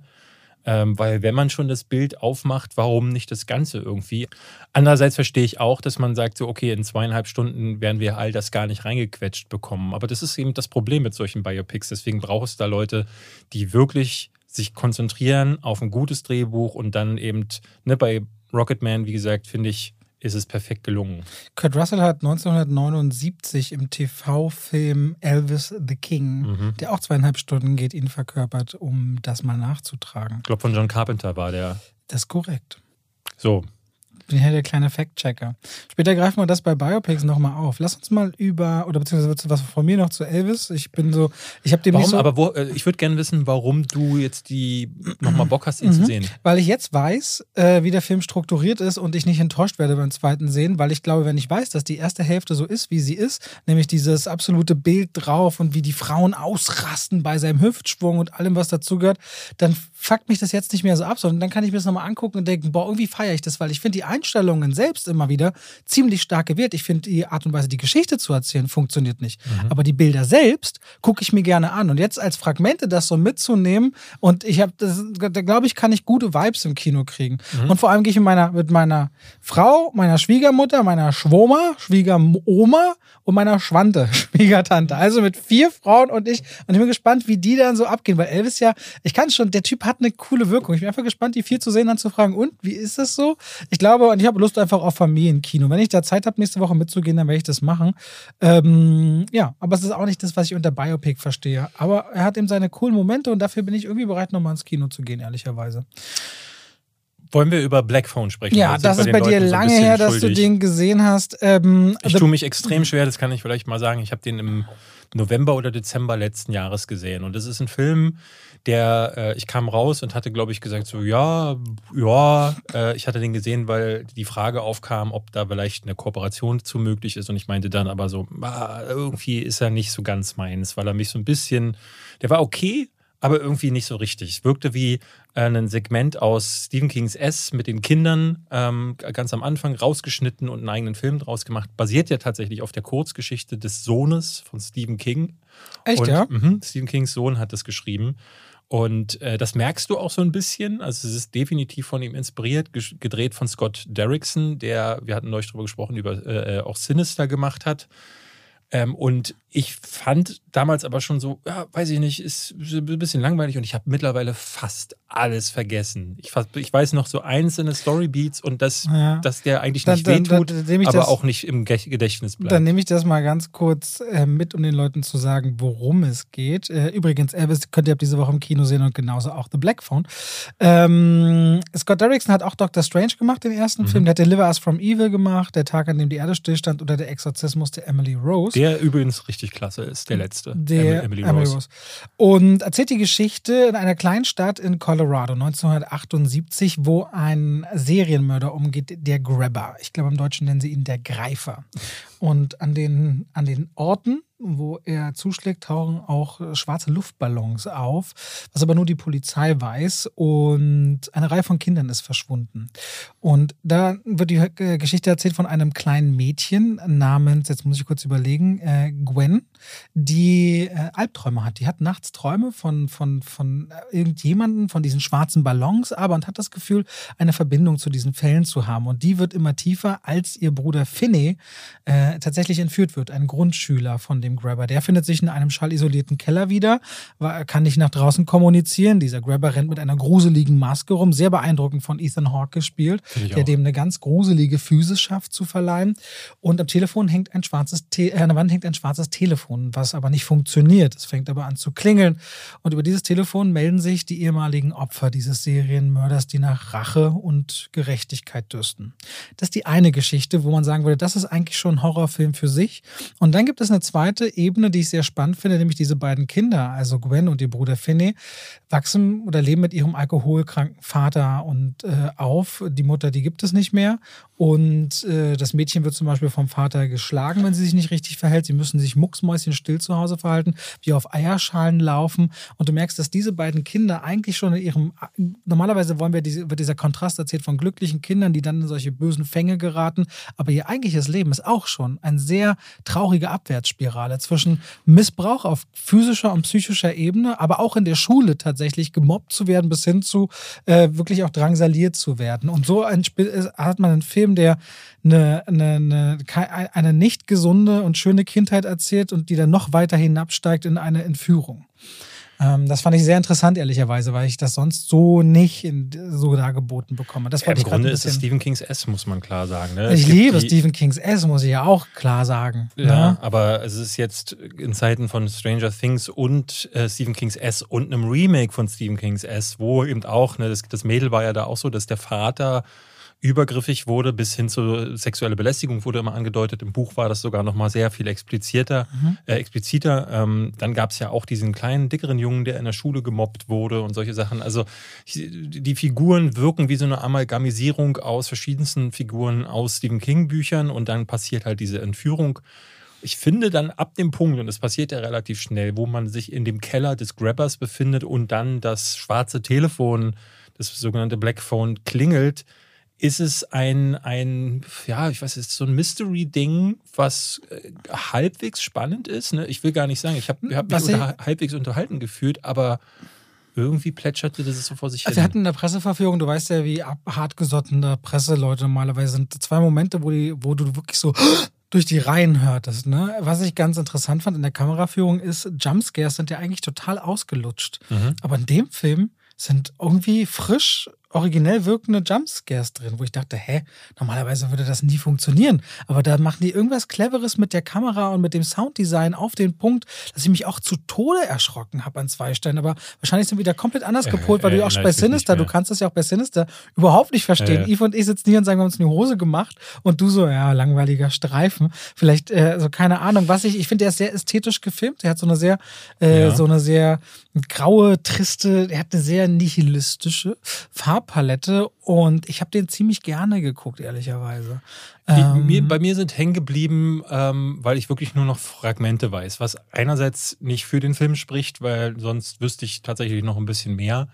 Ähm, weil wenn man schon das Bild aufmacht, warum nicht das Ganze irgendwie? Andererseits verstehe ich auch, dass man sagt, so, okay, in zweieinhalb Stunden werden wir all das gar nicht reingequetscht bekommen. Aber das ist eben das Problem mit solchen Biopics. Deswegen braucht es da Leute, die wirklich sich konzentrieren auf ein gutes Drehbuch und dann eben, ne, bei Rocketman, wie gesagt, finde ich, ist es perfekt gelungen. Kurt Russell hat 1979 im TV-Film Elvis the King, mhm. der auch zweieinhalb Stunden geht, ihn verkörpert, um das mal nachzutragen. Ich glaube, von John Carpenter war der. Das ist korrekt. So, bin ja der kleine Fact-Checker. Später greifen wir das bei Biopics nochmal auf. Lass uns mal über, oder beziehungsweise was von mir noch zu Elvis. Ich bin so, ich habe dem warum, nicht so. Aber wo, äh, ich würde gerne wissen, warum du jetzt die nochmal Bock hast, ihn mhm. zu sehen. Weil ich jetzt weiß, äh, wie der Film strukturiert ist und ich nicht enttäuscht werde beim zweiten Sehen, weil ich glaube, wenn ich weiß, dass die erste Hälfte so ist, wie sie ist, nämlich dieses absolute Bild drauf und wie die Frauen ausrasten bei seinem Hüftschwung und allem, was dazugehört, dann fuckt mich das jetzt nicht mehr so ab, sondern dann kann ich mir das nochmal angucken und denken, boah, irgendwie feiere ich das, weil ich finde die Einstellungen selbst immer wieder ziemlich stark gewählt. Ich finde die Art und Weise, die Geschichte zu erzählen, funktioniert nicht. Mhm. Aber die Bilder selbst gucke ich mir gerne an. Und jetzt als Fragmente das so mitzunehmen und ich habe, da glaube ich, kann ich gute Vibes im Kino kriegen. Mhm. Und vor allem gehe ich mit meiner, mit meiner Frau, meiner Schwiegermutter, meiner Schwoma, Schwiegeroma und meiner Schwante, Schwiegertante. Also mit vier Frauen und ich. Und ich bin gespannt, wie die dann so abgehen, weil Elvis ja, ich kann schon, der Typ hat eine coole Wirkung. Ich bin einfach gespannt, die vier zu sehen, dann zu fragen, und wie ist das so? Ich glaube, und ich habe Lust einfach auf Familienkino. Wenn ich da Zeit habe, nächste Woche mitzugehen, dann werde ich das machen. Ähm, ja, aber es ist auch nicht das, was ich unter Biopic verstehe. Aber er hat eben seine coolen Momente und dafür bin ich irgendwie bereit, nochmal ins Kino zu gehen, ehrlicherweise. Wollen wir über Black Phone sprechen? Ja, das ist bei dir lange so her, dass schuldig. du den gesehen hast. Ähm, ich tue mich extrem schwer, das kann ich vielleicht mal sagen. Ich habe den im November oder Dezember letzten Jahres gesehen. Und das ist ein Film, der, äh, ich kam raus und hatte, glaube ich, gesagt, so, ja, ja, äh, ich hatte den gesehen, weil die Frage aufkam, ob da vielleicht eine Kooperation zu möglich ist. Und ich meinte dann aber so, ah, irgendwie ist er nicht so ganz meins, weil er mich so ein bisschen, der war okay, aber irgendwie nicht so richtig. Es wirkte wie äh, ein Segment aus Stephen Kings S mit den Kindern ähm, ganz am Anfang rausgeschnitten und einen eigenen Film draus gemacht. Basiert ja tatsächlich auf der Kurzgeschichte des Sohnes von Stephen King. Echt, und, ja? Mh, Stephen Kings Sohn hat das geschrieben. Und äh, das merkst du auch so ein bisschen. Also es ist definitiv von ihm inspiriert, gedreht von Scott Derrickson, der, wir hatten neulich drüber gesprochen, über äh, äh auch Sinister gemacht hat. Ähm, und ich fand damals aber schon so, ja, weiß ich nicht, ist ein bisschen langweilig und ich habe mittlerweile fast alles vergessen. Ich, ich, weiß noch so einzelne Storybeats und das, ja. dass der eigentlich nicht dann, wehtut, dann, dann, aber das, auch nicht im Gedächtnis bleibt. Dann nehme ich das mal ganz kurz äh, mit, um den Leuten zu sagen, worum es geht. Äh, übrigens, Elvis könnt ihr ab diese Woche im Kino sehen und genauso auch The Black Phone. Ähm, Scott Derrickson hat auch Doctor Strange gemacht, den ersten mhm. Film. Der hat Deliver Us From Evil gemacht, Der Tag, an dem die Erde stillstand oder Der Exorzismus der Emily Rose. Der übrigens richtig klasse ist, der letzte. Der Emily, Emily Rose. Rose. Und erzählt die Geschichte in einer kleinen Stadt in Colorado 1978, wo ein Serienmörder umgeht, der Grabber. Ich glaube, im Deutschen nennen sie ihn der Greifer. Und an den, an den Orten, wo er zuschlägt, tauchen auch schwarze Luftballons auf, was aber nur die Polizei weiß. Und eine Reihe von Kindern ist verschwunden. Und da wird die äh, Geschichte erzählt von einem kleinen Mädchen namens, jetzt muss ich kurz überlegen, äh, Gwen, die äh, Albträume hat. Die hat nachts Träume von, von, von irgendjemanden, von diesen schwarzen Ballons, aber und hat das Gefühl, eine Verbindung zu diesen Fällen zu haben. Und die wird immer tiefer, als ihr Bruder Finney tatsächlich entführt wird, ein Grundschüler von dem Grabber. Der findet sich in einem schallisolierten Keller wieder, kann nicht nach draußen kommunizieren. Dieser Grabber rennt mit einer gruseligen Maske rum, sehr beeindruckend von Ethan Hawke gespielt, der auch. dem eine ganz gruselige Physis schafft zu verleihen. Und am Telefon hängt ein schwarzes, Te äh, an der Wand hängt ein schwarzes Telefon, was aber nicht funktioniert. Es fängt aber an zu klingeln. Und über dieses Telefon melden sich die ehemaligen Opfer dieses Serienmörders, die nach Rache und Gerechtigkeit dürsten. Das ist die eine Geschichte, wo man sagen würde, das ist eigentlich schon ein Horrorfilm für sich. Und dann gibt es eine zweite Ebene, die ich sehr spannend finde, nämlich diese beiden Kinder, also Gwen und ihr Bruder Finney, wachsen oder leben mit ihrem alkoholkranken Vater und äh, auf. Die Mutter, die gibt es nicht mehr. Und äh, das Mädchen wird zum Beispiel vom Vater geschlagen, wenn sie sich nicht richtig verhält. Sie müssen sich mucksmäuschenstill zu Hause verhalten, wie auf Eierschalen laufen. Und du merkst, dass diese beiden Kinder eigentlich schon in ihrem. Normalerweise wollen wir diese, wird dieser Kontrast erzählt von glücklichen Kindern, die dann in solche bösen Fänge geraten. Aber ihr eigentliches Leben ist auch schon eine sehr traurige Abwärtsspirale zwischen Missbrauch auf physischer und psychischer Ebene, aber auch in der Schule tatsächlich gemobbt zu werden, bis hin zu äh, wirklich auch drangsaliert zu werden. Und so ein, hat man einen Film Film, der eine, eine, eine, eine nicht gesunde und schöne Kindheit erzählt und die dann noch weiter hinabsteigt in eine Entführung. Ähm, das fand ich sehr interessant, ehrlicherweise, weil ich das sonst so nicht in, so dargeboten bekomme. Das ja, Im Grunde ist es Stephen Kings S, muss man klar sagen. Ne? Ich liebe die, Stephen Kings S, muss ich ja auch klar sagen. Ja, ne? aber es ist jetzt in Zeiten von Stranger Things und äh, Stephen Kings S und einem Remake von Stephen Kings S, wo eben auch, ne, das, das Mädel war ja da auch so, dass der Vater übergriffig wurde, bis hin zu sexuelle Belästigung wurde immer angedeutet. Im Buch war das sogar noch mal sehr viel explizierter. Mhm. Äh, expliziter. Ähm, dann gab es ja auch diesen kleinen, dickeren Jungen, der in der Schule gemobbt wurde und solche Sachen. Also die Figuren wirken wie so eine Amalgamisierung aus verschiedensten Figuren aus Stephen King-Büchern und dann passiert halt diese Entführung. Ich finde dann ab dem Punkt, und es passiert ja relativ schnell, wo man sich in dem Keller des Grabbers befindet und dann das schwarze Telefon, das sogenannte Black Phone, klingelt, ist es ein, ein ja, ich weiß, es ist so ein Mystery-Ding, was äh, halbwegs spannend ist. Ne? Ich will gar nicht sagen, ich habe hab mich unter, halbwegs unterhalten gefühlt, aber irgendwie plätscherte das so vor sich hin. Wir hatten in der Presseverführung, du weißt ja, wie hartgesottene Presseleute normalerweise sind, zwei Momente, wo, die, wo du wirklich so durch die Reihen hörtest. Ne? Was ich ganz interessant fand in der Kameraführung ist, Jumpscares sind ja eigentlich total ausgelutscht. Mhm. Aber in dem Film sind irgendwie frisch originell wirkende Jumpscares drin, wo ich dachte, hä, normalerweise würde das nie funktionieren. Aber da machen die irgendwas Cleveres mit der Kamera und mit dem Sounddesign auf den Punkt, dass ich mich auch zu Tode erschrocken habe an zwei Stellen. Aber wahrscheinlich sind wir wieder komplett anders gepolt, weil äh, du auch bei Sinister, du kannst das ja auch bei Sinister überhaupt nicht verstehen. Äh. Eve und ich sitzen hier und sagen, wir haben uns in die Hose gemacht und du so, ja, langweiliger Streifen. Vielleicht, äh, so keine Ahnung, was ich, ich finde, der ist sehr ästhetisch gefilmt. Der hat so eine sehr, äh, ja. so eine sehr graue, triste, er hat eine sehr nihilistische Farbe Farbpalette und ich habe den ziemlich gerne geguckt, ehrlicherweise. Ähm, mir, bei mir sind hängen geblieben, ähm, weil ich wirklich nur noch Fragmente weiß, was einerseits nicht für den Film spricht, weil sonst wüsste ich tatsächlich noch ein bisschen mehr.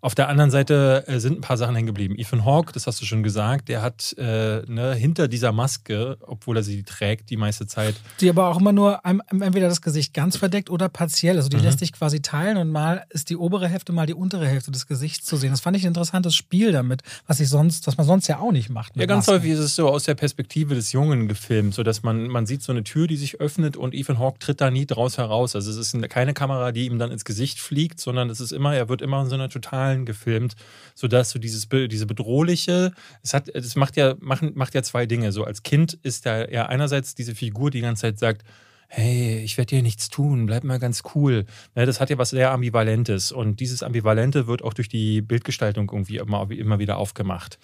Auf der anderen Seite äh, sind ein paar Sachen hängen geblieben. Ethan Hawke, das hast du schon gesagt, der hat äh, ne, hinter dieser Maske, obwohl er sie trägt die meiste Zeit. Die aber auch immer nur entweder das Gesicht ganz verdeckt oder partiell. Also die mhm. lässt sich quasi teilen und mal ist die obere Hälfte, mal die untere Hälfte des Gesichts zu sehen. Das fand ich ein interessantes Spiel damit, was ich sonst, was man sonst ja auch nicht macht. Ja, ganz Masken. häufig ist es so aus der Perspektive des Jungen gefilmt, sodass man, man sieht so eine Tür, die sich öffnet und Ethan Hawke tritt da nie draus heraus. Also es ist keine Kamera, die ihm dann ins Gesicht fliegt, sondern es ist immer, er wird immer in so einer totalen Zahlen gefilmt, sodass du dieses, diese bedrohliche, es hat, es macht ja, macht, macht ja zwei Dinge. So als Kind ist da ja einerseits diese Figur, die die ganze Zeit sagt, hey, ich werde dir nichts tun, bleib mal ganz cool. Ne, das hat ja was sehr Ambivalentes und dieses Ambivalente wird auch durch die Bildgestaltung irgendwie immer wieder aufgemacht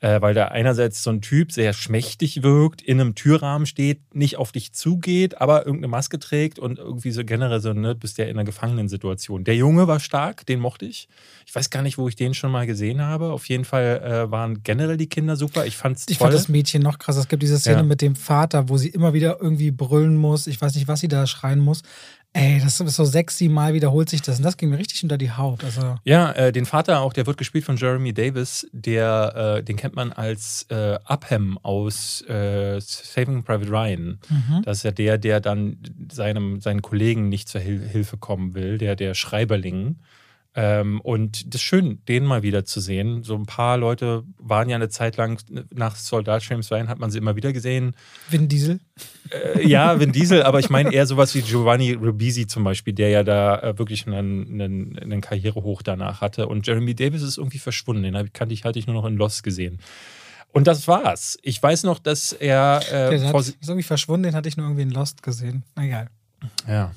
äh, weil da einerseits so ein Typ sehr schmächtig wirkt, in einem Türrahmen steht, nicht auf dich zugeht, aber irgendeine Maske trägt und irgendwie so generell so, ne, bist ja in einer Gefangenensituation. Der Junge war stark, den mochte ich. Ich weiß gar nicht, wo ich den schon mal gesehen habe. Auf jeden Fall äh, waren generell die Kinder super. Ich fand's Ich fand das Mädchen noch krass. Es gibt diese Szene ja. mit dem Vater, wo sie immer wieder irgendwie brüllen muss. Ich weiß nicht, was sie da schreien muss. Ey, das ist so sechs, sieben Mal wiederholt sich das. Und das ging mir richtig unter die Haut. Also ja, äh, den Vater auch, der wird gespielt von Jeremy Davis. Der, äh, den kennt man als äh, Upham aus äh, Saving Private Ryan. Mhm. Das ist ja der, der dann seinem, seinen Kollegen nicht zur Hil Hilfe kommen will, der, der Schreiberling. Ähm, und das ist schön, den mal wieder zu sehen. So ein paar Leute waren ja eine Zeit lang, nach Soldat James Ryan hat man sie immer wieder gesehen. Vin Diesel? Äh, ja, Vin Diesel, aber ich meine eher sowas wie Giovanni Ribisi zum Beispiel, der ja da äh, wirklich einen, einen, einen Karrierehoch danach hatte. Und Jeremy Davis ist irgendwie verschwunden. Den kannte ich, hatte ich nur noch in Lost gesehen. Und das war's. Ich weiß noch, dass er. Äh, der hat, ist irgendwie verschwunden, den hatte ich nur irgendwie in Lost gesehen. Na egal. Ja.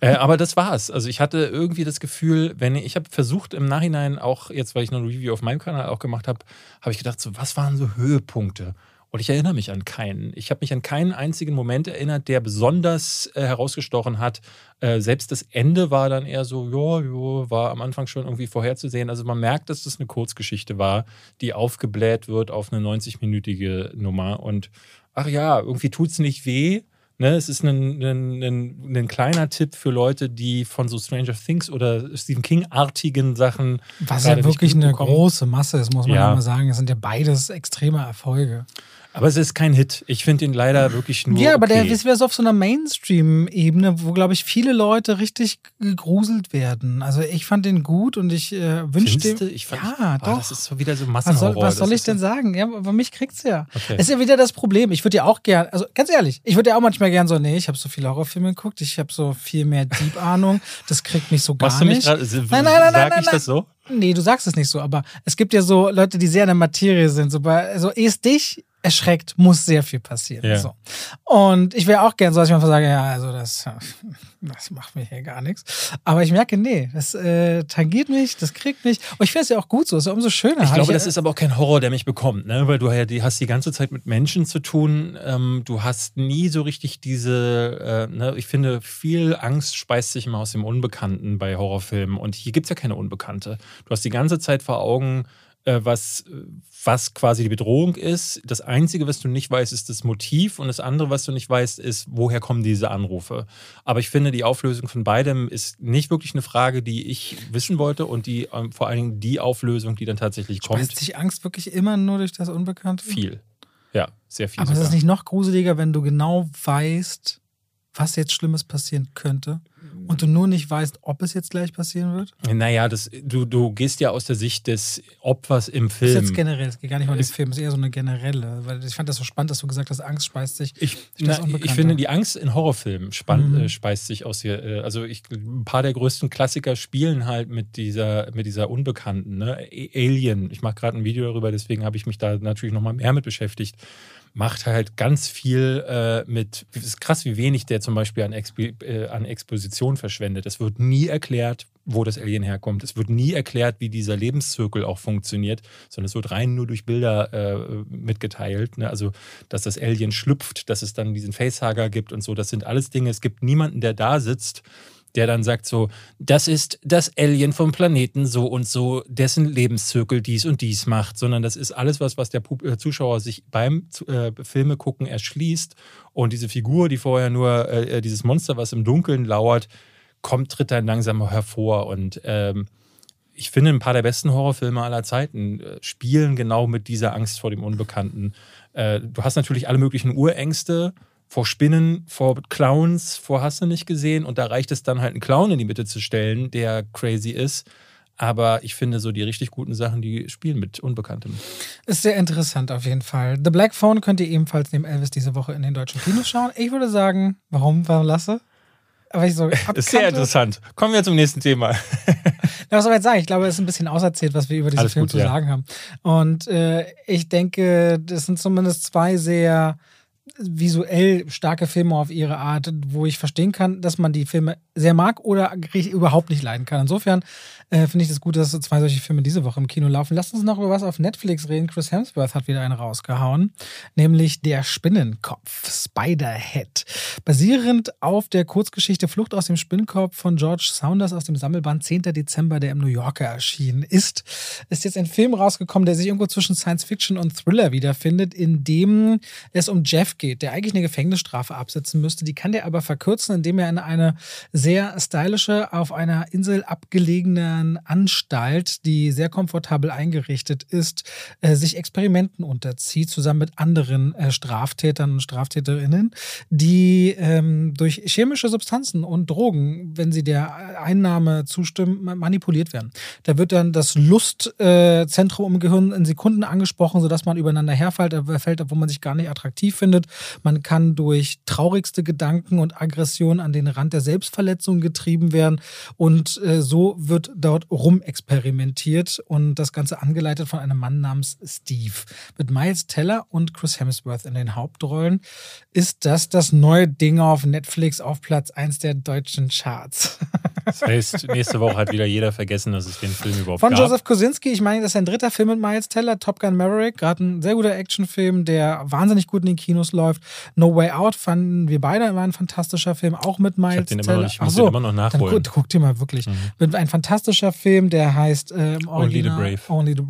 Äh, aber das war's. Also ich hatte irgendwie das Gefühl, wenn ich, ich habe versucht im Nachhinein auch, jetzt weil ich noch ein Review auf meinem Kanal auch gemacht habe, habe ich gedacht, so, was waren so Höhepunkte? Und ich erinnere mich an keinen. Ich habe mich an keinen einzigen Moment erinnert, der besonders äh, herausgestochen hat. Äh, selbst das Ende war dann eher so, ja, war am Anfang schon irgendwie vorherzusehen. Also man merkt, dass das eine Kurzgeschichte war, die aufgebläht wird auf eine 90-minütige Nummer. Und ach ja, irgendwie tut es nicht weh Ne, es ist ein, ein, ein, ein, kleiner Tipp für Leute, die von so Stranger Things oder Stephen King-artigen Sachen. Was ja wirklich eine große Masse ist, muss man ja. mal sagen. Es sind ja beides extreme Erfolge. Aber es ist kein Hit. Ich finde ihn leider wirklich nur. Ja, aber okay. der ist wieder so auf so einer Mainstream-Ebene, wo, glaube ich, viele Leute richtig gegruselt werden. Also ich fand den gut und ich äh, wünschte. Ich fand, ja, oh, doch. Das ist so wieder so Massenhorror. Was soll, was soll ich denn sagen? Ja, aber mich kriegt's ja. Okay. ist ja wieder das Problem. Ich würde ja auch gern, also ganz ehrlich, ich würde ja auch manchmal gern so, nee, ich habe so viele Horrorfilme geguckt, ich habe so viel mehr Deep-Ahnung. Das kriegt mich so gar Machst du mich nicht. Grad, nein, nein, nein, Sag nein, ich das so? Nee, du sagst es nicht so, aber es gibt ja so Leute, die sehr in der Materie sind. So bei, also erst dich erschreckt, muss sehr viel passieren. Ja. So. Und ich wäre auch gern so, dass ich einfach sage, ja, also das, das macht mir hier gar nichts. Aber ich merke, nee, das äh, tangiert mich, das kriegt mich. Und ich finde es ja auch gut so, ist ja umso schöner. Ich glaube, ich, das ist aber auch kein Horror, der mich bekommt, ne? weil du ja, die hast die ganze Zeit mit Menschen zu tun. Ähm, du hast nie so richtig diese, äh, ne? ich finde, viel Angst speist sich immer aus dem Unbekannten bei Horrorfilmen. Und hier gibt es ja keine Unbekannte. Du hast die ganze Zeit vor Augen, was, was quasi die Bedrohung ist. Das Einzige, was du nicht weißt, ist das Motiv und das andere, was du nicht weißt, ist, woher kommen diese Anrufe. Aber ich finde, die Auflösung von beidem ist nicht wirklich eine Frage, die ich wissen wollte und die ähm, vor allen Dingen die Auflösung, die dann tatsächlich kommt. Ist sich Angst wirklich immer nur durch das Unbekannte? Viel. Ja, sehr viel. Aber sogar. ist es nicht noch gruseliger, wenn du genau weißt, was jetzt Schlimmes passieren könnte? Und du nur nicht weißt, ob es jetzt gleich passieren wird? Naja, das, du, du gehst ja aus der Sicht des Opfers im Film. Das ist jetzt generell, es geht gar nicht mal um den Film, es ist eher so eine generelle. Weil ich fand das so spannend, dass du gesagt hast, Angst speist sich. Ich, na, ich finde, die Angst in Horrorfilmen spann, mhm. äh, speist sich aus hier. Äh, also ich, ein paar der größten Klassiker spielen halt mit dieser, mit dieser Unbekannten. Ne? Alien, ich mache gerade ein Video darüber, deswegen habe ich mich da natürlich nochmal mehr mit beschäftigt macht halt ganz viel äh, mit, es ist krass, wie wenig der zum Beispiel an, Expo, äh, an Exposition verschwendet. Es wird nie erklärt, wo das Alien herkommt. Es wird nie erklärt, wie dieser Lebenszirkel auch funktioniert, sondern es wird rein nur durch Bilder äh, mitgeteilt. Ne? Also, dass das Alien schlüpft, dass es dann diesen Facehager gibt und so. Das sind alles Dinge. Es gibt niemanden, der da sitzt der dann sagt so, das ist das Alien vom Planeten so und so, dessen Lebenszirkel dies und dies macht, sondern das ist alles was, was der äh, Zuschauer sich beim äh, Filme gucken erschließt und diese Figur, die vorher nur äh, äh, dieses Monster, was im Dunkeln lauert, kommt, tritt dann langsam hervor und ähm, ich finde, ein paar der besten Horrorfilme aller Zeiten äh, spielen genau mit dieser Angst vor dem Unbekannten. Du hast natürlich alle möglichen Urängste, vor Spinnen, vor Clowns, vor hast du nicht gesehen. Und da reicht es dann halt, einen Clown in die Mitte zu stellen, der crazy ist. Aber ich finde, so die richtig guten Sachen, die spielen mit Unbekanntem. Ist sehr interessant auf jeden Fall. The Black Phone könnt ihr ebenfalls neben Elvis diese Woche in den deutschen Kinos schauen. Ich würde sagen, warum, warum lasse? Aber ich so ist sehr interessant. Kommen wir zum nächsten Thema. was soll ich jetzt sagen? Ich glaube, es ist ein bisschen auserzählt, was wir über diesen Alles Film gut, zu ja. sagen haben. Und äh, ich denke, das sind zumindest zwei sehr visuell starke Filme auf ihre Art, wo ich verstehen kann, dass man die Filme sehr mag oder überhaupt nicht leiden kann. Insofern äh, finde ich es das gut, dass so zwei solche Filme diese Woche im Kino laufen. Lasst uns noch über was auf Netflix reden. Chris Hemsworth hat wieder einen rausgehauen, nämlich Der Spinnenkopf, Spiderhead. Basierend auf der Kurzgeschichte Flucht aus dem Spinnenkopf von George Saunders aus dem Sammelband 10. Dezember, der im New Yorker erschienen ist, ist jetzt ein Film rausgekommen, der sich irgendwo zwischen Science Fiction und Thriller wiederfindet, in dem es um Jeff geht, der eigentlich eine Gefängnisstrafe absetzen müsste. Die kann der aber verkürzen, indem er in eine sehr stylische, auf einer Insel abgelegenen Anstalt, die sehr komfortabel eingerichtet ist, äh, sich Experimenten unterzieht, zusammen mit anderen äh, Straftätern und Straftäterinnen, die ähm, durch chemische Substanzen und Drogen, wenn sie der Einnahme zustimmen, manipuliert werden. Da wird dann das Lustzentrum äh, im Gehirn in Sekunden angesprochen, sodass man übereinander herfällt, fällt, obwohl man sich gar nicht attraktiv findet. Man kann durch traurigste Gedanken und Aggression an den Rand der Selbstverletzung getrieben werden. Und äh, so wird dort rumexperimentiert und das Ganze angeleitet von einem Mann namens Steve. Mit Miles Teller und Chris Hemsworth in den Hauptrollen ist das das neue Ding auf Netflix auf Platz 1 der deutschen Charts. Das heißt, nächste Woche hat wieder jeder vergessen, dass es den Film überhaupt Von gab. Joseph Kosinski, ich meine, das ist ein dritter Film mit Miles Teller, Top Gun Maverick, gerade ein sehr guter Actionfilm, der wahnsinnig gut in den Kinos läuft. No Way Out fanden wir beide, war ein fantastischer Film, auch mit Miles ich den Teller. Immer noch, muss so, immer noch nachholen. Dann, guck, dir mal wirklich. Mhm. Ein fantastischer Film, der heißt äh, Only the Brave. Only the,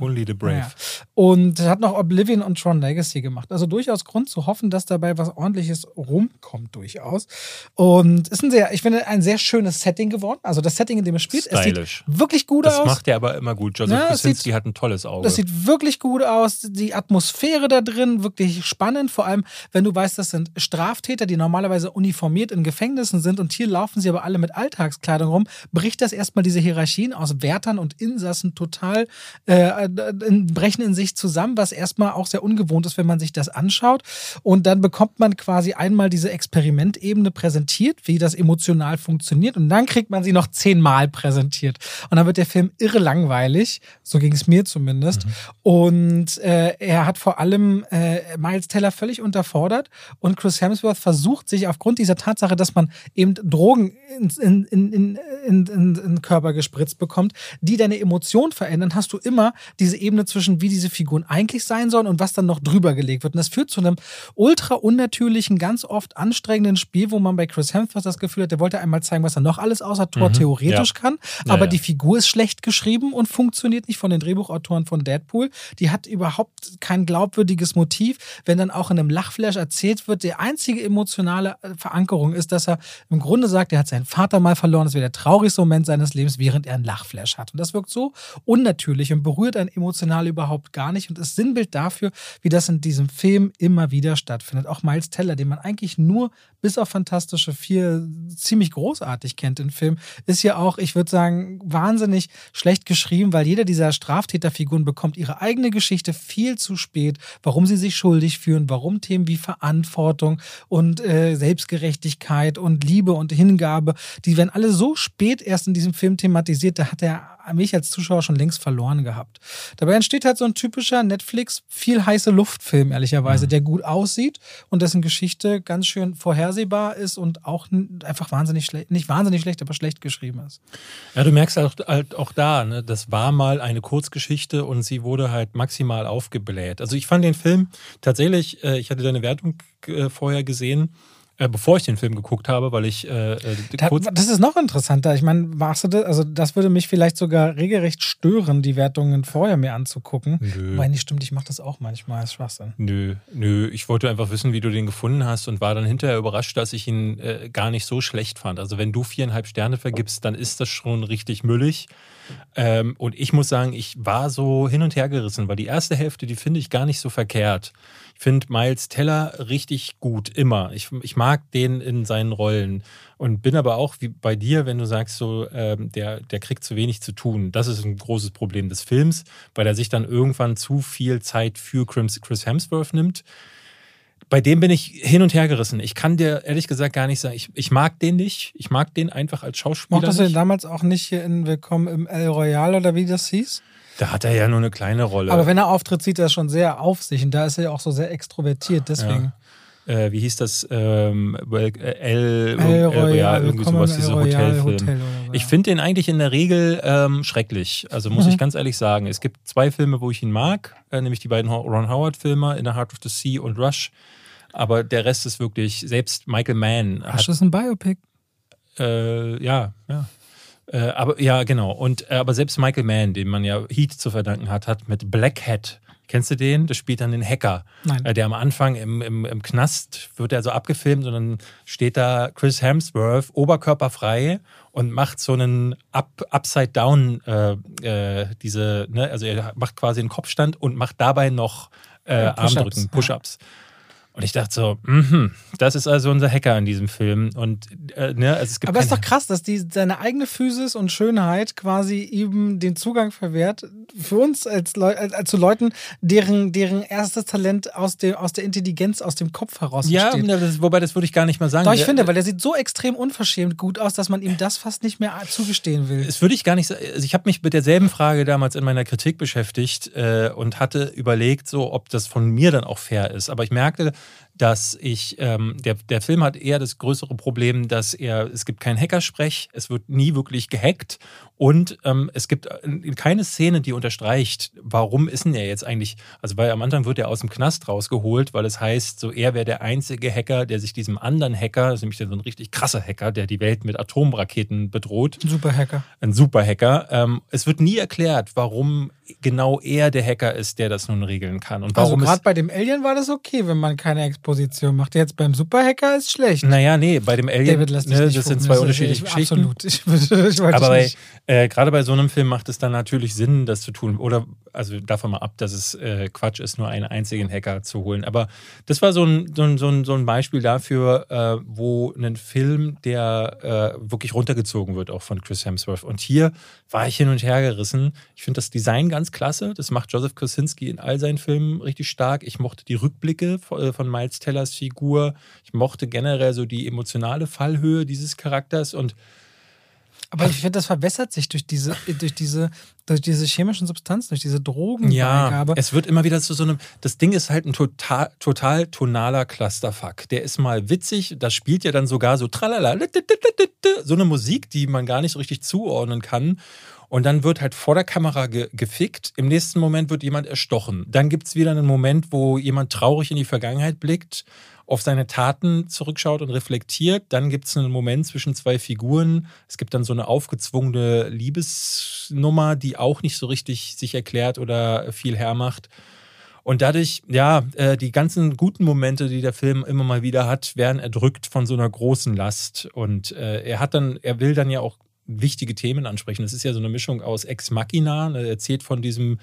Only the Brave. Ja. Und hat noch Oblivion und Tron Legacy gemacht. Also durchaus Grund zu hoffen, dass dabei was ordentliches rumkommt, durchaus. Und ist ein sehr, ich finde, ein sehr schönes Setting geworden. Also das Setting, in dem es spielt, Stylisch. es sieht wirklich gut das aus. Das macht er aber immer gut. Joseph ja, Kosinski hat ein tolles Auge. Das sieht wirklich gut aus. Die Atmosphäre da drin, wirklich spannend. Vor allem, wenn du weißt, das sind Straftäter, die normalerweise uniformiert in Gefängnissen sind und hier laufen sie aber alle mit Alltagskleidung rum, bricht das erstmal diese Hierarchien aus Wärtern und Insassen total, äh, brechen in sich zusammen, was erstmal auch sehr ungewohnt ist, wenn man sich das anschaut. Und dann bekommt man quasi einmal diese Experimentebene präsentiert, wie das emotional funktioniert. Und dann kriegt man sie noch zehnmal präsentiert. Und dann wird der Film irre langweilig. So ging es mir zumindest. Mhm. Und äh, er hat vor allem äh, Miles Teller völlig unterfordert. Und Chris Hemsworth versucht sich aufgrund dieser Tatsache, dass man eben Drogen in, in, in, in, in, in den Körper gespritzt bekommt, die deine Emotion verändern, hast du immer diese Ebene zwischen, wie diese Figuren eigentlich sein sollen und was dann noch drüber gelegt wird. Und das führt zu einem ultra unnatürlichen, ganz oft anstrengenden Spiel, wo man bei Chris Hemsworth das Gefühl hat, der wollte einmal zeigen, was er noch alles außer Tor mhm, theoretisch ja. kann. Aber ja, ja. die Figur ist schlecht geschrieben und funktioniert nicht von den Drehbuchautoren von Deadpool. Die hat überhaupt kein glaubwürdiges Motiv, wenn dann auch in einem Lachflash erzählt wird, der einzige emotionale äh, Verankerung ist, dass er im Grunde sagt, er hat seinen Vater mal verloren, das wäre der traurigste Moment seines Lebens, während er einen Lachflash hat. Und das wirkt so unnatürlich und berührt einen emotional überhaupt gar nicht und ist Sinnbild dafür, wie das in diesem Film immer wieder stattfindet. Auch Miles Teller, den man eigentlich nur bis auf Fantastische Vier ziemlich großartig kennt im Film, ist ja auch, ich würde sagen, wahnsinnig schlecht geschrieben, weil jeder dieser Straftäterfiguren bekommt ihre eigene Geschichte viel zu spät, warum sie sich schuldig fühlen, warum Themen wie Verantwortung und äh, Selbstgerechtigkeit und Liebe und Hingabe, die werden alle so spät erst in diesem Film thematisiert, da hat er mich als Zuschauer schon längst verloren gehabt. Dabei entsteht halt so ein typischer Netflix viel heiße Luftfilm, ehrlicherweise, mhm. der gut aussieht und dessen Geschichte ganz schön vorhersehbar ist und auch einfach wahnsinnig schlecht, nicht wahnsinnig schlecht, aber schlecht geschrieben ist. Ja, du merkst auch, halt auch da, ne, das war mal eine Kurzgeschichte und sie wurde halt maximal aufgebläht. Also ich fand den Film tatsächlich, äh, ich hatte deine Wertung äh, vorher gesehen, äh, bevor ich den Film geguckt habe, weil ich äh, äh da, Das ist noch interessanter. Ich meine, machst du das, also das würde mich vielleicht sogar regelrecht stören, die Wertungen vorher mir anzugucken. Nö. Weil nicht stimmt, ich mache das auch manchmal, ist Schwachsinn. Nö, nö. Ich wollte einfach wissen, wie du den gefunden hast und war dann hinterher überrascht, dass ich ihn äh, gar nicht so schlecht fand. Also wenn du viereinhalb Sterne vergibst, dann ist das schon richtig müllig. Ähm, und ich muss sagen, ich war so hin und her gerissen, weil die erste Hälfte, die finde ich gar nicht so verkehrt. Ich finde Miles Teller richtig gut, immer. Ich, ich mag den in seinen Rollen und bin aber auch wie bei dir, wenn du sagst, so, ähm, der, der kriegt zu wenig zu tun. Das ist ein großes Problem des Films, weil er sich dann irgendwann zu viel Zeit für Chris Hemsworth nimmt bei dem bin ich hin und her gerissen. Ich kann dir ehrlich gesagt gar nicht sagen, ich, ich mag den nicht. Ich mag den einfach als Schauspieler. Mochtest du den damals auch nicht hier in Willkommen im El Royal oder wie das hieß? Da hat er ja nur eine kleine Rolle. Aber wenn er auftritt, sieht er schon sehr auf sich und da ist er ja auch so sehr extrovertiert, deswegen. Ja. Äh, wie hieß das? Ähm, El, El, El Royal, irgendwie sowas, dieser Hotelfilm. Hotel ich finde den eigentlich in der Regel ähm, schrecklich. Also muss mhm. ich ganz ehrlich sagen. Es gibt zwei Filme, wo ich ihn mag, äh, nämlich die beiden Ron Howard-Filme, In the Heart of the Sea und Rush. Aber der Rest ist wirklich, selbst Michael Mann. Rush ist ein Biopic. Äh, ja, ja. Äh, aber ja, genau. Und äh, aber selbst Michael Mann, dem man ja Heat zu verdanken hat, hat mit Black Hat. Kennst du den? Das spielt dann den Hacker. Nein. Äh, der am Anfang im, im, im Knast wird er so abgefilmt und dann steht da Chris Hemsworth oberkörperfrei und macht so einen Up, Upside Down, äh, äh, diese, ne, also er macht quasi einen Kopfstand und macht dabei noch äh, Push Armdrücken, Push-Ups. Ja. Und ich dachte so, mh, das ist also unser Hacker in diesem Film. Und, äh, ne, also es gibt Aber es ist doch krass, dass die seine eigene Physis und Schönheit quasi ihm den Zugang verwehrt. Für uns als, Leu als, als zu Leuten, deren, deren erstes Talent aus, dem, aus der Intelligenz, aus dem Kopf heraus ja, entsteht. Ja, wobei das würde ich gar nicht mal sagen. Doch, ich der, finde, weil der sieht so extrem unverschämt gut aus, dass man ihm das fast nicht mehr zugestehen will. Das würde ich gar nicht sagen. Also ich habe mich mit derselben Frage damals in meiner Kritik beschäftigt äh, und hatte überlegt, so, ob das von mir dann auch fair ist. Aber ich merkte, dass ich, ähm, der, der Film hat eher das größere Problem, dass er, es gibt keinen Hackersprech, es wird nie wirklich gehackt und ähm, es gibt äh, keine Szene, die unterstreicht, warum ist denn er jetzt eigentlich, also weil am Anfang wird er aus dem Knast rausgeholt, weil es heißt, so er wäre der einzige Hacker, der sich diesem anderen Hacker, das ist nämlich so ein richtig krasser Hacker, der die Welt mit Atomraketen bedroht. Ein Superhacker. Ein Superhacker. Ähm, es wird nie erklärt, warum genau er der Hacker ist, der das nun regeln kann. Und warum also gerade bei dem Alien war das okay, wenn man keine Exposition macht. Jetzt beim Superhacker ist schlecht. Naja, nee, bei dem Alien, David, lass ne, das sind zwei unterschiedliche Geschichten. Absolut. Ich, ich Aber bei, äh, gerade bei so einem Film macht es dann natürlich Sinn, das zu tun. Oder, also davon mal ab, dass es äh, Quatsch ist, nur einen einzigen Hacker zu holen. Aber das war so ein, so ein, so ein, Beispiel dafür, äh, wo ein Film, der äh, wirklich runtergezogen wird, auch von Chris Hemsworth. Und hier war ich hin und her gerissen. Ich finde das Design ganz klasse. Das macht Joseph Kosinski in all seinen Filmen richtig stark. Ich mochte die Rückblicke äh, von Miles Tellers Figur. Ich mochte generell so die emotionale Fallhöhe dieses Charakters und aber ich finde, das verbessert sich durch diese, durch diese, durch diese chemischen Substanzen, durch diese Drogenbeigabe. Ja, es wird immer wieder zu so einem. Das Ding ist halt ein total, total tonaler Clusterfuck. Der ist mal witzig, das spielt ja dann sogar so tralala, so eine Musik, die man gar nicht so richtig zuordnen kann. Und dann wird halt vor der Kamera ge gefickt. Im nächsten Moment wird jemand erstochen. Dann gibt es wieder einen Moment, wo jemand traurig in die Vergangenheit blickt, auf seine Taten zurückschaut und reflektiert. Dann gibt es einen Moment zwischen zwei Figuren. Es gibt dann so eine aufgezwungene Liebesnummer, die auch nicht so richtig sich erklärt oder viel hermacht. Und dadurch, ja, äh, die ganzen guten Momente, die der Film immer mal wieder hat, werden erdrückt von so einer großen Last. Und äh, er hat dann, er will dann ja auch wichtige Themen ansprechen. Das ist ja so eine Mischung aus Ex Machina. Er erzählt von diesem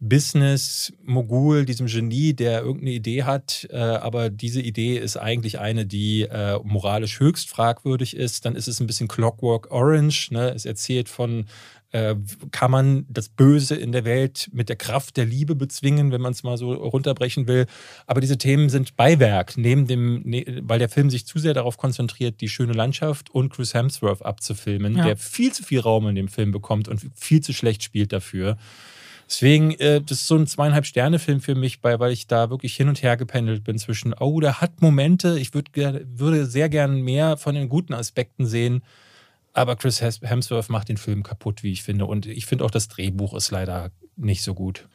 Business-Mogul, diesem Genie, der irgendeine Idee hat, äh, aber diese Idee ist eigentlich eine, die äh, moralisch höchst fragwürdig ist. Dann ist es ein bisschen Clockwork Orange. Ne? Es erzählt von, äh, kann man das Böse in der Welt mit der Kraft der Liebe bezwingen, wenn man es mal so runterbrechen will. Aber diese Themen sind Beiwerk, neben dem, ne, weil der Film sich zu sehr darauf konzentriert, die schöne Landschaft und Chris Hemsworth abzufilmen, ja. der viel zu viel Raum in dem Film bekommt und viel zu schlecht spielt dafür. Deswegen, äh, das ist so ein zweieinhalb Sterne-Film für mich, weil, weil ich da wirklich hin und her gependelt bin zwischen, oh, der hat Momente, ich würd, würde sehr gern mehr von den guten Aspekten sehen, aber Chris Hemsworth macht den Film kaputt, wie ich finde. Und ich finde auch, das Drehbuch ist leider nicht so gut.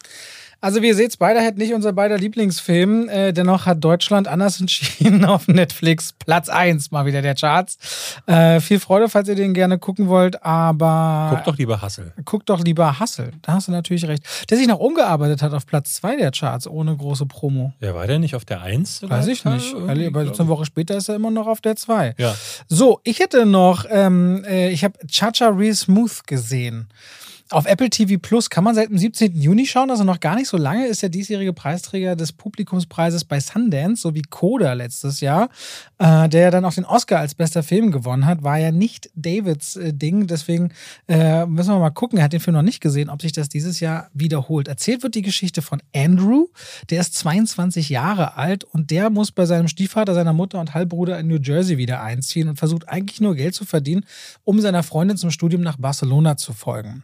Also wie ihr seht, Spiderhead nicht unser beider Lieblingsfilm. Äh, dennoch hat Deutschland anders entschieden auf Netflix. Platz 1 mal wieder der Charts. Äh, viel Freude, falls ihr den gerne gucken wollt, aber... Guck doch lieber Hassel. Guck doch lieber Hassel. Da hast du natürlich recht. Der sich noch umgearbeitet hat auf Platz 2 der Charts, ohne große Promo. Ja, war der nicht auf der 1? Weiß ich nicht. Aber eine Woche später ist er immer noch auf der 2. Ja. So, ich hätte noch, ähm, äh, ich habe Chacha Real Smooth gesehen. Auf Apple TV Plus kann man seit dem 17. Juni schauen, also noch gar nicht so lange, ist der diesjährige Preisträger des Publikumspreises bei Sundance, so wie Coda letztes Jahr, äh, der dann auch den Oscar als bester Film gewonnen hat, war ja nicht Davids äh, Ding, deswegen äh, müssen wir mal gucken, er hat den Film noch nicht gesehen, ob sich das dieses Jahr wiederholt. Erzählt wird die Geschichte von Andrew, der ist 22 Jahre alt und der muss bei seinem Stiefvater, seiner Mutter und Halbbruder in New Jersey wieder einziehen und versucht eigentlich nur Geld zu verdienen, um seiner Freundin zum Studium nach Barcelona zu folgen.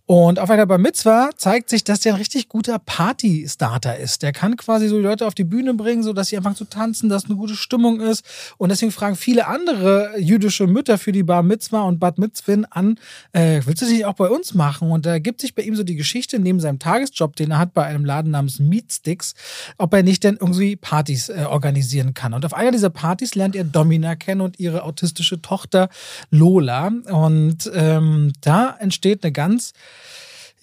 Und auf einer Bar Mitzwa zeigt sich, dass der ein richtig guter Party-Starter ist. Der kann quasi so die Leute auf die Bühne bringen, sodass sie anfangen zu tanzen, dass eine gute Stimmung ist. Und deswegen fragen viele andere jüdische Mütter für die Bar Mitzwa und Bad Mitzvin an, äh, willst du das nicht auch bei uns machen? Und da gibt sich bei ihm so die Geschichte neben seinem Tagesjob, den er hat bei einem Laden namens Meatsticks, ob er nicht denn irgendwie Partys äh, organisieren kann. Und auf einer dieser Partys lernt er Domina kennen und ihre autistische Tochter Lola. Und ähm, da entsteht eine ganz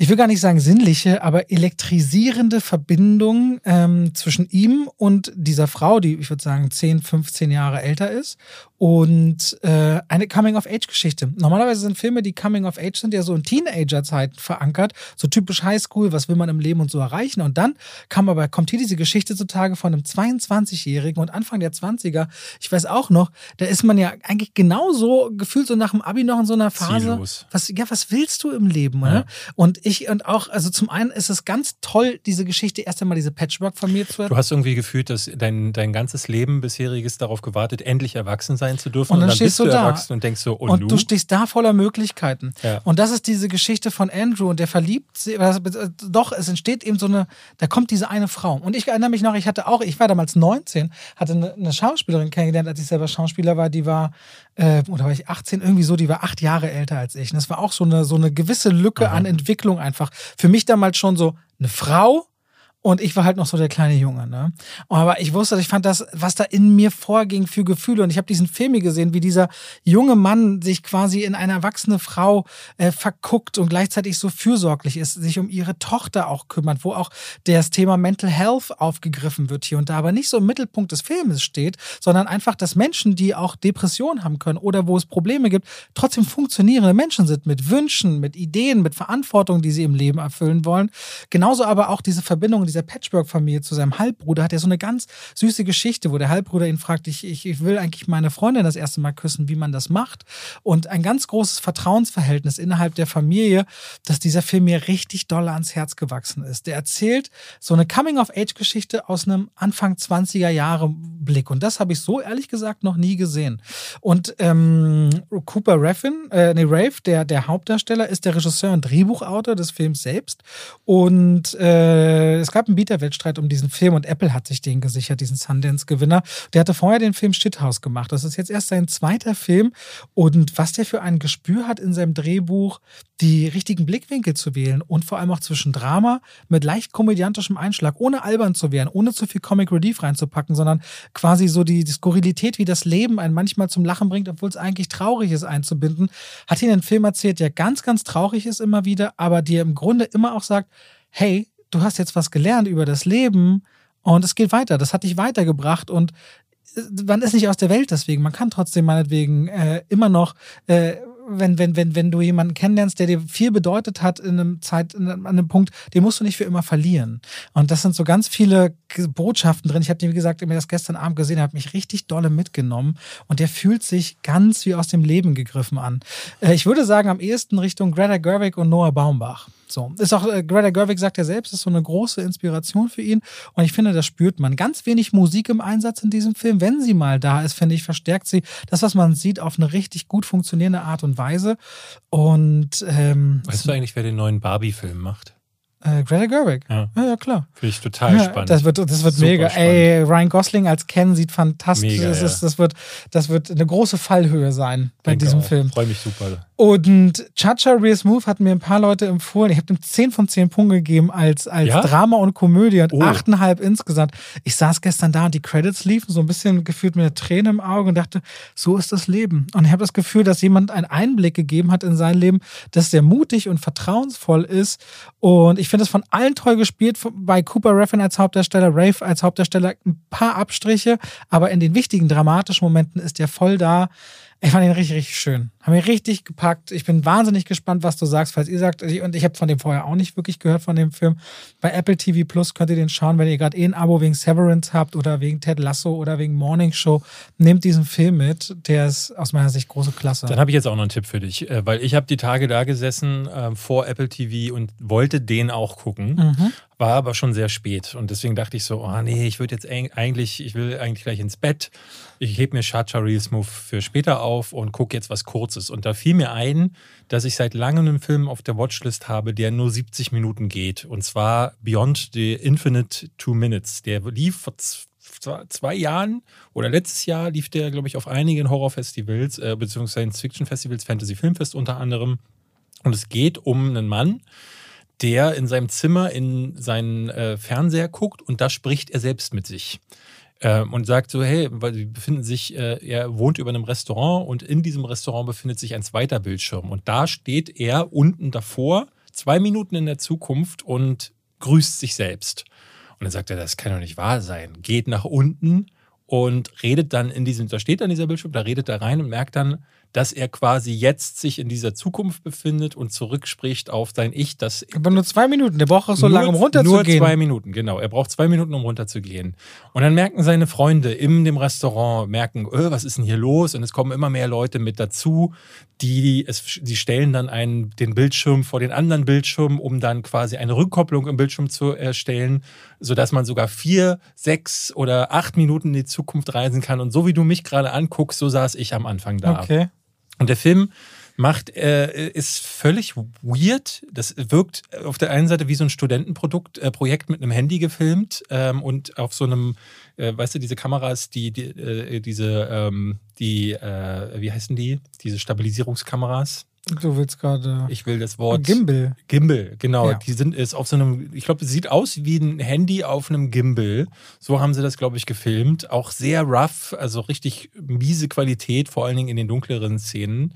ich will gar nicht sagen sinnliche, aber elektrisierende Verbindung ähm, zwischen ihm und dieser Frau, die ich würde sagen 10, 15 Jahre älter ist und äh, eine Coming-of-Age-Geschichte. Normalerweise sind Filme, die Coming-of-Age sind, ja so in Teenager-Zeiten verankert, so typisch Highschool, was will man im Leben und so erreichen. Und dann kam aber, kommt hier diese Geschichte zutage von einem 22-Jährigen und Anfang der 20er, ich weiß auch noch, da ist man ja eigentlich genauso gefühlt so nach dem Abi noch in so einer Phase. Ziellos. Was, ja, was willst du im Leben? Ja. Und ich, und auch, also zum einen ist es ganz toll, diese Geschichte erst einmal diese Patchwork-Familie zu Du hast irgendwie gefühlt, dass dein, dein ganzes Leben bisheriges darauf gewartet, endlich erwachsen sein zu dürfen. Und dann, und dann stehst bist du da erwachsen und denkst so, und, und nu? du stehst da voller Möglichkeiten. Ja. Und das ist diese Geschichte von Andrew und der verliebt sich, doch, es entsteht eben so eine, da kommt diese eine Frau. Und ich erinnere mich noch, ich hatte auch, ich war damals 19, hatte eine, eine Schauspielerin kennengelernt, als ich selber Schauspieler war, die war, äh, oder war ich 18, irgendwie so, die war acht Jahre älter als ich. Und das war auch so eine, so eine gewisse Lücke Aha. an Entwicklung einfach. Für mich damals schon so eine Frau, und ich war halt noch so der kleine Junge, ne? Aber ich wusste, ich fand das, was da in mir vorging für Gefühle. Und ich habe diesen Film hier gesehen, wie dieser junge Mann sich quasi in eine erwachsene Frau äh, verguckt und gleichzeitig so fürsorglich ist, sich um ihre Tochter auch kümmert, wo auch das Thema Mental Health aufgegriffen wird hier und da, aber nicht so im Mittelpunkt des Filmes steht, sondern einfach, dass Menschen, die auch Depressionen haben können oder wo es Probleme gibt, trotzdem funktionierende Menschen sind mit Wünschen, mit Ideen, mit Verantwortung, die sie im Leben erfüllen wollen. Genauso aber auch diese Verbindung dieser Patchwork-Familie zu seinem Halbbruder hat er so eine ganz süße Geschichte, wo der Halbbruder ihn fragt, ich, ich, ich will eigentlich meine Freundin das erste Mal küssen, wie man das macht. Und ein ganz großes Vertrauensverhältnis innerhalb der Familie, dass dieser Film mir richtig doll ans Herz gewachsen ist. Der erzählt so eine Coming-of-Age-Geschichte aus einem Anfang 20er Jahre Blick. Und das habe ich so ehrlich gesagt noch nie gesehen. Und ähm, Cooper Raffin, äh, nee, Rafe, der, der Hauptdarsteller, ist der Regisseur und Drehbuchautor des Films selbst. Und äh, es gab einen Bieterwettstreit um diesen Film und Apple hat sich den gesichert, diesen Sundance-Gewinner. Der hatte vorher den Film Shithouse gemacht. Das ist jetzt erst sein zweiter Film. Und was der für ein Gespür hat in seinem Drehbuch, die richtigen Blickwinkel zu wählen und vor allem auch zwischen Drama mit leicht komödiantischem Einschlag, ohne albern zu werden, ohne zu viel Comic Relief reinzupacken, sondern quasi so die, die Skurrilität, wie das Leben einen manchmal zum Lachen bringt, obwohl es eigentlich traurig ist, einzubinden, hat ihn einen Film erzählt, der ganz, ganz traurig ist immer wieder, aber dir im Grunde immer auch sagt, hey, du hast jetzt was gelernt über das Leben und es geht weiter. Das hat dich weitergebracht und äh, man ist nicht aus der Welt deswegen. Man kann trotzdem meinetwegen äh, immer noch, äh, wenn, wenn, wenn, wenn du jemanden kennenlernst, der dir viel bedeutet hat in einem Zeit, in einem, an einem Punkt, den musst du nicht für immer verlieren. Und das sind so ganz viele Botschaften drin. Ich habe, wie gesagt, mir das gestern Abend gesehen, habe mich richtig dolle mitgenommen und der fühlt sich ganz wie aus dem Leben gegriffen an. Äh, ich würde sagen, am ehesten Richtung Greta Gerwig und Noah Baumbach. So. Ist auch, äh, Greta Gerwig sagt ja selbst, ist so eine große Inspiration für ihn. Und ich finde, das spürt man. Ganz wenig Musik im Einsatz in diesem Film. Wenn sie mal da ist, finde ich, verstärkt sie das, was man sieht, auf eine richtig gut funktionierende Art und Weise. Und ähm, Weißt du eigentlich, wer den neuen Barbie-Film macht? äh, Greta Gerwig. Ja. Ja, ja, klar. Finde ich total Ja, spannend. Das wird, das wird Super mega. spannend. Ey, Ryan Gosling als Ken sieht fantastisch. Mega, das, ja. das, wird, das wird eine große Fallhöhe sein bei Denke diesem auch. Film. Freue mich super. Und Chacha Real Smooth hat mir ein paar Leute empfohlen. Ich habe dem 10 von 10 Punkte gegeben als, als Ja? Drama und Komödie und Oh. 8,5 insgesamt. Ich saß gestern da und die Credits liefen, so ein bisschen gefühlt mit einer Träne im Auge und dachte, so ist das Leben. Und ich habe das Gefühl, dass jemand einen Einblick gegeben hat in sein Leben, das sehr mutig und vertrauensvoll ist. Und ich finde es von allen toll gespielt, bei Cooper Raffin als Hauptdarsteller, Rafe als Hauptdarsteller, ein paar Abstriche, aber in den wichtigen dramatischen Momenten ist er voll da. Ich fand ihn richtig, richtig schön. Haben ihn richtig gepackt. Ich bin wahnsinnig gespannt, was du sagst, falls ihr sagt. Und ich habe von dem vorher auch nicht wirklich gehört, von dem Film. Bei Apple TV Plus könnt ihr den schauen, wenn ihr gerade eh ein Abo wegen Severance habt oder wegen Ted Lasso oder wegen Morning Show. Nehmt diesen Film mit. Der ist aus meiner Sicht große Klasse. Dann habe ich jetzt auch noch einen Tipp für dich, äh, weil ich habe die Tage da gesessen äh, vor Apple TV und wollte den auch gucken, Mhm. War aber schon sehr spät und deswegen dachte ich so, oh nee, ich würde jetzt eig- eigentlich, ich will eigentlich gleich ins Bett. Ich hebe mir Chacha Real Smooth für später auf und gucke jetzt was Kurzes. Und da fiel mir ein, dass ich seit langem einen Film auf der Watchlist habe, der nur 70 Minuten geht. Und zwar Beyond the Infinite Two Minutes. Der lief vor zwei- Jahren oder letztes Jahr lief der, glaube ich, auf einigen Horrorfestivals, äh, beziehungsweise Science-Fiction-Festivals, Fantasy Filmfest unter anderem. Und es geht um einen Mann, der in seinem Zimmer in seinen äh, Fernseher guckt und da spricht er selbst mit sich. Ähm, und sagt so, hey, weil sie befinden sich, äh, er wohnt über einem Restaurant und in diesem Restaurant befindet sich ein zweiter Bildschirm. Und da steht er unten davor, zwei Minuten in der Zukunft und grüßt sich selbst. Und dann sagt er, das kann doch nicht wahr sein. Geht nach unten und redet dann in diesem, da steht dann dieser Bildschirm, da redet er rein und merkt dann, dass er quasi jetzt sich in dieser Zukunft befindet und zurückspricht auf sein Ich, das Aber nur zwei Minuten. Der braucht auch so nur, lange, um runterzugehen. Nur zwei Minuten, genau. Er braucht zwei Minuten, um runterzugehen. Und dann merken seine Freunde in dem Restaurant, merken, öh, was ist denn hier los? Und es kommen immer mehr Leute mit dazu, die, es, die stellen dann einen, den Bildschirm vor den anderen Bildschirm, um dann quasi eine Rückkopplung im Bildschirm zu erstellen, sodass man sogar vier, sechs oder acht Minuten in die Zukunft reisen kann. Und so wie du mich gerade anguckst, so saß ich am Anfang da. Okay. Und der Film macht, äh, ist völlig weird. Das wirkt auf der einen Seite wie so ein Studentenprodukt, äh, Projekt mit einem Handy gefilmt ähm, und auf so einem, äh, weißt du, diese Kameras, die, die äh, diese, ähm, die, äh, wie heißen die? Diese Stabilisierungskameras. Du willst gerade. Ich will das Wort. Gimbal. Gimbal, genau. Ja. Die sind ist auf so einem, ich glaube, es sieht aus wie ein Handy auf einem Gimbal. So haben sie das, glaube ich, gefilmt. Auch sehr rough, also richtig miese Qualität, vor allen Dingen in den dunkleren Szenen.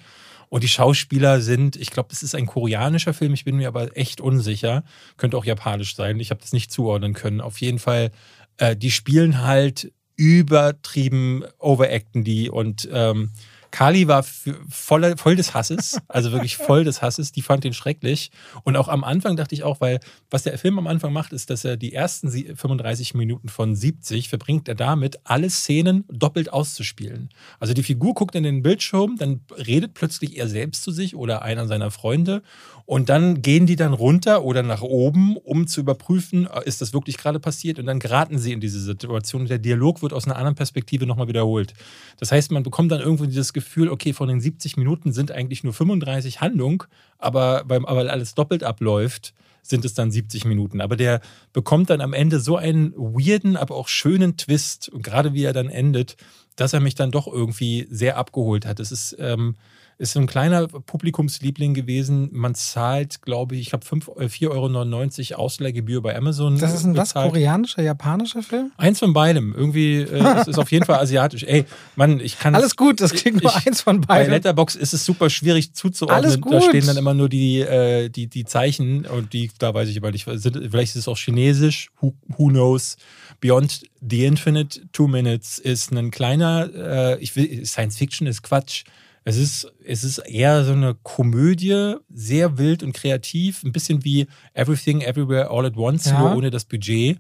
Und die Schauspieler sind, ich glaube, es ist ein koreanischer Film, ich bin mir aber echt unsicher. Könnte auch japanisch sein, ich habe das nicht zuordnen können. Auf jeden Fall, äh, die spielen halt übertrieben, overacten die und ähm, Kali war voll, voll des Hasses, also wirklich voll des Hasses. Die fand den schrecklich. Und auch am Anfang dachte ich auch, weil was der Film am Anfang macht, ist, dass er die ersten sie- 35 Minuten von 70 verbringt er damit, alle Szenen doppelt auszuspielen. Also die Figur guckt in den Bildschirm, dann redet plötzlich er selbst zu sich oder einer seiner Freunde und dann gehen die dann runter oder nach oben, um zu überprüfen, äh, ist das wirklich gerade passiert und dann geraten sie in diese Situation. Der Dialog wird aus einer anderen Perspektive nochmal wiederholt. Das heißt, man bekommt dann irgendwo dieses Gefühl, okay, von den 70 Minuten sind eigentlich nur 35 Handlung, aber aber alles doppelt abläuft, sind es dann 70 Minuten. Aber der bekommt dann am Ende so einen weirden, aber auch schönen Twist, und gerade wie er dann endet, dass er mich dann doch irgendwie sehr abgeholt hat. Es ist, ähm, ist so ein kleiner Publikumsliebling gewesen. Man zahlt, glaube ich, ich habe 4,99 Euro Ausleihgebühr bei Amazon. Das ist ein was? bezahlt. Koreanischer, japanischer Film? Eins von beidem. Irgendwie, äh, es ist auf jeden Fall asiatisch. Ey, Mann, ich kann. Alles gut, das klingt nur ich- eins von Bei beiden. Letterbox ist es super schwierig zuzuordnen. Alles Da gut. stehen dann immer nur die, äh, die, die Zeichen und die, da weiß ich aber nicht, vielleicht ist es auch chinesisch, who, who knows. Beyond the Infinite Two Minutes ist ein kleiner, äh, ich will, Science Fiction ist Quatsch. Es ist, es ist eher so eine Komödie, sehr wild und kreativ, ein bisschen wie Everything Everywhere All at Once, Ja. nur ohne das Budget.